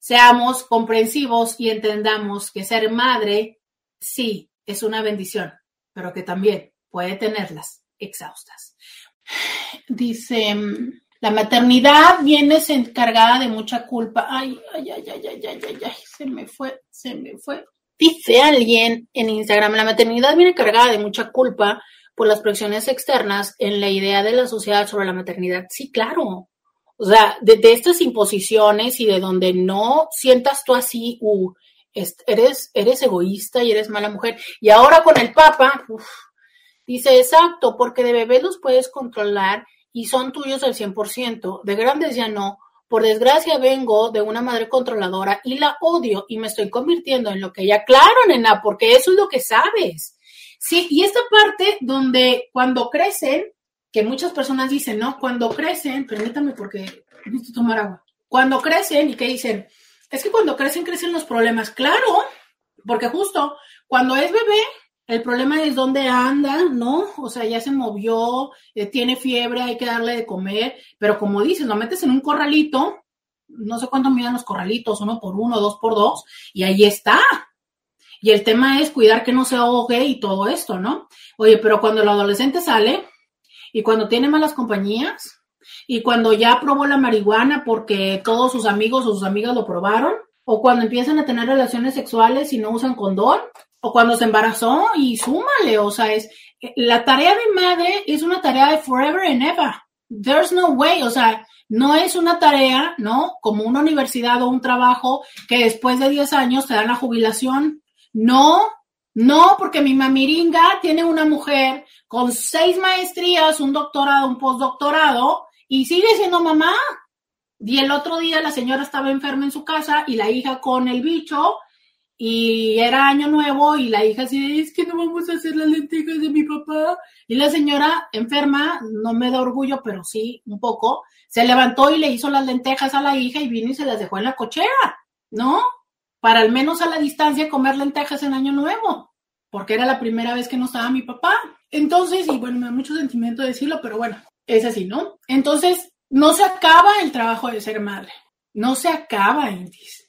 Seamos comprensivos y entendamos que ser madre, sí, es una bendición, pero que también puede tenerlas exhaustas. Dice, la maternidad viene encargada de mucha culpa. Ay, ay, ay, ay, ay, ay, ay, ay, se me fue, se me fue. Dice alguien en Instagram, la maternidad viene cargada de mucha culpa por las presiones externas en la idea de la sociedad sobre la maternidad. Sí, claro. O sea, de, estas imposiciones y de donde no sientas tú así, uh, eres, eres egoísta y eres mala mujer. Y ahora con el Papa, dice, exacto, porque de bebés los puedes controlar y son tuyos al 100%, de grandes ya no. Por desgracia vengo de una madre controladora y la odio y me estoy convirtiendo en lo que ella, claro, nena, porque eso es lo que sabes. Sí, y esta parte donde cuando crecen, que muchas personas dicen, ¿no? Cuando crecen, permítame porque necesito tomar agua. Cuando crecen y que dicen, es que cuando crecen, crecen los problemas. Claro, porque justo cuando es bebé, el problema es dónde anda, ¿no? O sea, ya se movió, eh, tiene fiebre, hay que darle de comer, pero como dices, lo metes en un corralito, no sé cuánto miden los corralitos, uno por uno, dos por dos, y ahí está. Y el tema es cuidar que no se ahogue y todo esto, ¿no? Oye, pero cuando el adolescente sale y cuando tiene malas compañías, y cuando ya probó la marihuana porque todos sus amigos o sus amigas lo probaron, o cuando empiezan a tener relaciones sexuales y no usan condón, o cuando se embarazó y súmale, o sea, es la tarea de madre es una tarea de forever and ever. There's no way, o sea, no es una tarea, ¿no? Como una universidad o un trabajo que después de 10 años te dan la jubilación. No, no, porque mi mamiringa tiene una mujer con seis maestrías, un doctorado, un postdoctorado, y sigue siendo mamá. Y el otro día la señora estaba enferma en su casa y la hija con el bicho y era año nuevo y la hija así, es que no vamos a hacer las lentejas de mi papá. Y la señora enferma, no me da orgullo, pero sí un poco, se levantó y le hizo las lentejas a la hija y vino y se las dejó en la cochera, ¿no? Para al menos a la distancia comer lentejas en año nuevo, porque era la primera vez que no estaba mi papá. Entonces, y bueno, me da mucho sentimiento decirlo, pero bueno, es así, ¿no? Entonces, no se acaba el trabajo de ser madre. No se acaba, Indis.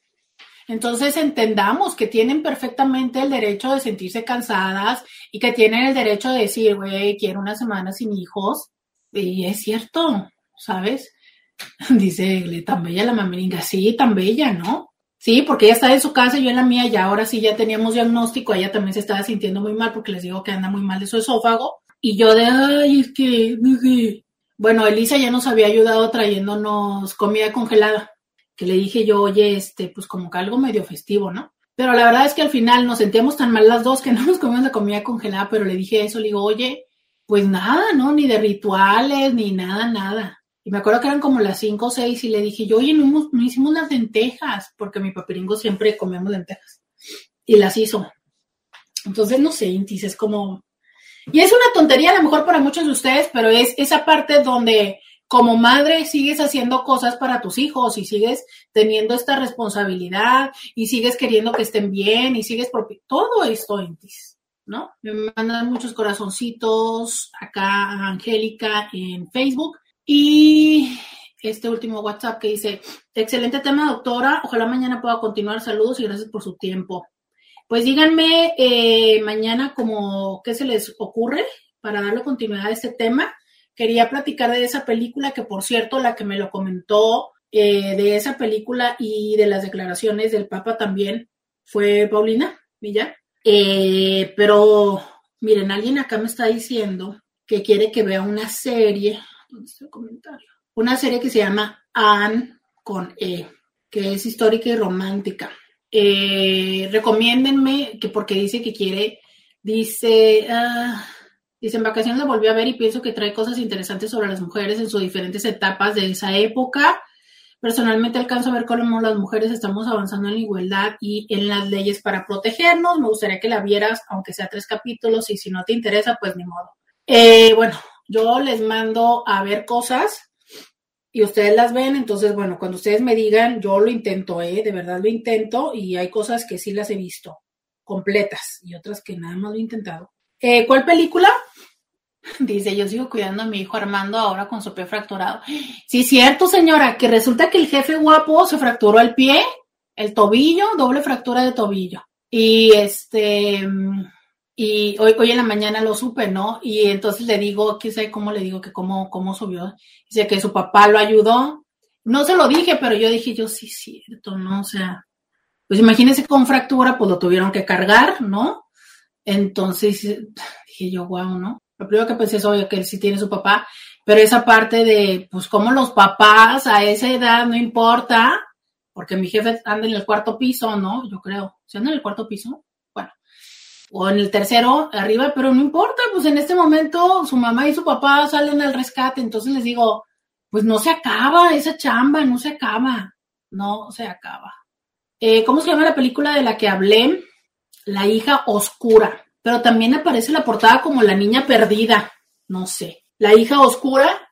Entonces entendamos que tienen perfectamente el derecho de sentirse cansadas y que tienen el derecho de decir, güey, quiero una semana sin hijos. Y es cierto, ¿sabes? Dice, tan bella la mamiringa. Sí, tan bella, ¿no? Sí, porque ella está en su casa y yo en la mía, y ahora sí ya teníamos diagnóstico, ella también se estaba sintiendo muy mal porque les digo que anda muy mal de su esófago. Y yo de, ay, es que, bueno, Elisa ya nos había ayudado trayéndonos comida congelada, que le dije yo, oye, este, pues como que algo medio festivo, ¿no? Pero la verdad es que al final nos sentíamos tan mal las dos que no nos comíamos la comida congelada, pero le dije eso, le digo, oye, pues nada, ¿no? Ni de rituales, ni nada, nada. Y me acuerdo que eran como las cinco o seis y le dije yo, oye, no, no hicimos las lentejas, porque mi papiringo siempre comemos lentejas. Y las hizo. Entonces, no sé, Intis, es como, y es una tontería a lo mejor para muchos de ustedes, pero es esa parte donde como madre sigues haciendo cosas para tus hijos y sigues teniendo esta responsabilidad y sigues queriendo que estén bien y sigues todo esto en ti. ¿no? Me mandan muchos corazoncitos acá a Angélica en Facebook. Y este último WhatsApp que dice, excelente tema, doctora. Ojalá mañana pueda continuar. Saludos y gracias por su tiempo. Pues díganme eh, mañana como qué se les ocurre para darle continuidad a este tema. Quería platicar de esa película, que por cierto, la que me lo comentó eh, de esa película y de las declaraciones del Papa también fue Paulina Villar. Eh, pero miren, alguien acá me está diciendo que quiere que vea una serie. ¿Dónde está el comentario? Una serie que se llama Anne con E, que es histórica y romántica. Eh, recomiéndenme, que porque dice que quiere, dice, uh, dice, en vacaciones la volví a ver y pienso que trae cosas interesantes sobre las mujeres en sus diferentes etapas de esa época. Personalmente alcanzo a ver cómo las mujeres estamos avanzando en la igualdad y en las leyes para protegernos. Me gustaría que la vieras, aunque sea tres capítulos, y si no te interesa, pues ni modo. Eh, bueno, yo les mando a ver cosas y ustedes las ven, entonces, bueno, cuando ustedes me digan, yo lo intento, ¿eh? De verdad lo intento y hay cosas que sí las he visto completas y otras que nada más lo he intentado. Eh, ¿Cuál película? Dice, yo sigo cuidando a mi hijo Armando ahora con su pie fracturado. Sí, cierto, señora, que resulta que el jefe guapo se fracturó el pie, el tobillo, doble fractura de tobillo. Y este, y hoy, hoy en la mañana lo supe, ¿no? Y entonces le digo, qué sé cómo le digo que cómo, cómo subió. Dice que su papá lo ayudó. No se lo dije, pero yo dije, yo sí, cierto, ¿no? O sea, pues imagínense con fractura, pues lo tuvieron que cargar, ¿no? Entonces dije yo, wow, ¿no? Lo primero que pensé es, oye, que él sí tiene su papá, pero esa parte de, pues, como los papás a esa edad no importa, porque mi jefe anda en el cuarto piso, ¿no? Yo creo. ¿Se anda en el cuarto piso? O en el tercero arriba, pero no importa, pues en este momento su mamá y su papá salen al rescate, entonces les digo, pues no se acaba esa chamba, no se acaba, no se acaba. Eh, ¿Cómo se llama la película de la que hablé? La hija oscura, pero también aparece la portada como la niña perdida, no sé. La hija oscura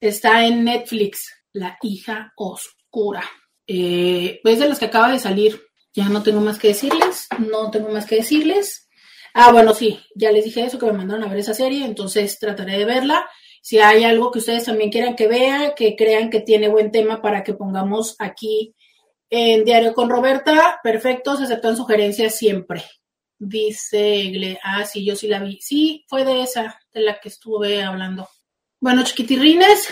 está en Netflix, la hija oscura. Eh, pues de las que acaba de salir, ya no tengo más que decirles, no tengo más que decirles. Ah, bueno, sí, ya les dije eso, que me mandaron a ver esa serie, entonces trataré de verla. Si hay algo que ustedes también quieran que vea, que crean que tiene buen tema para que pongamos aquí en Diario con Roberta, perfecto, se aceptan sugerencias siempre. Dice, ah, sí, yo sí la vi. Sí, fue de esa, de la que estuve hablando. Bueno, chiquitirrines,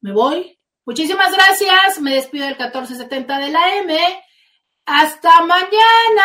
me voy. Muchísimas gracias. Me despido del 1470 de la M. Hasta mañana.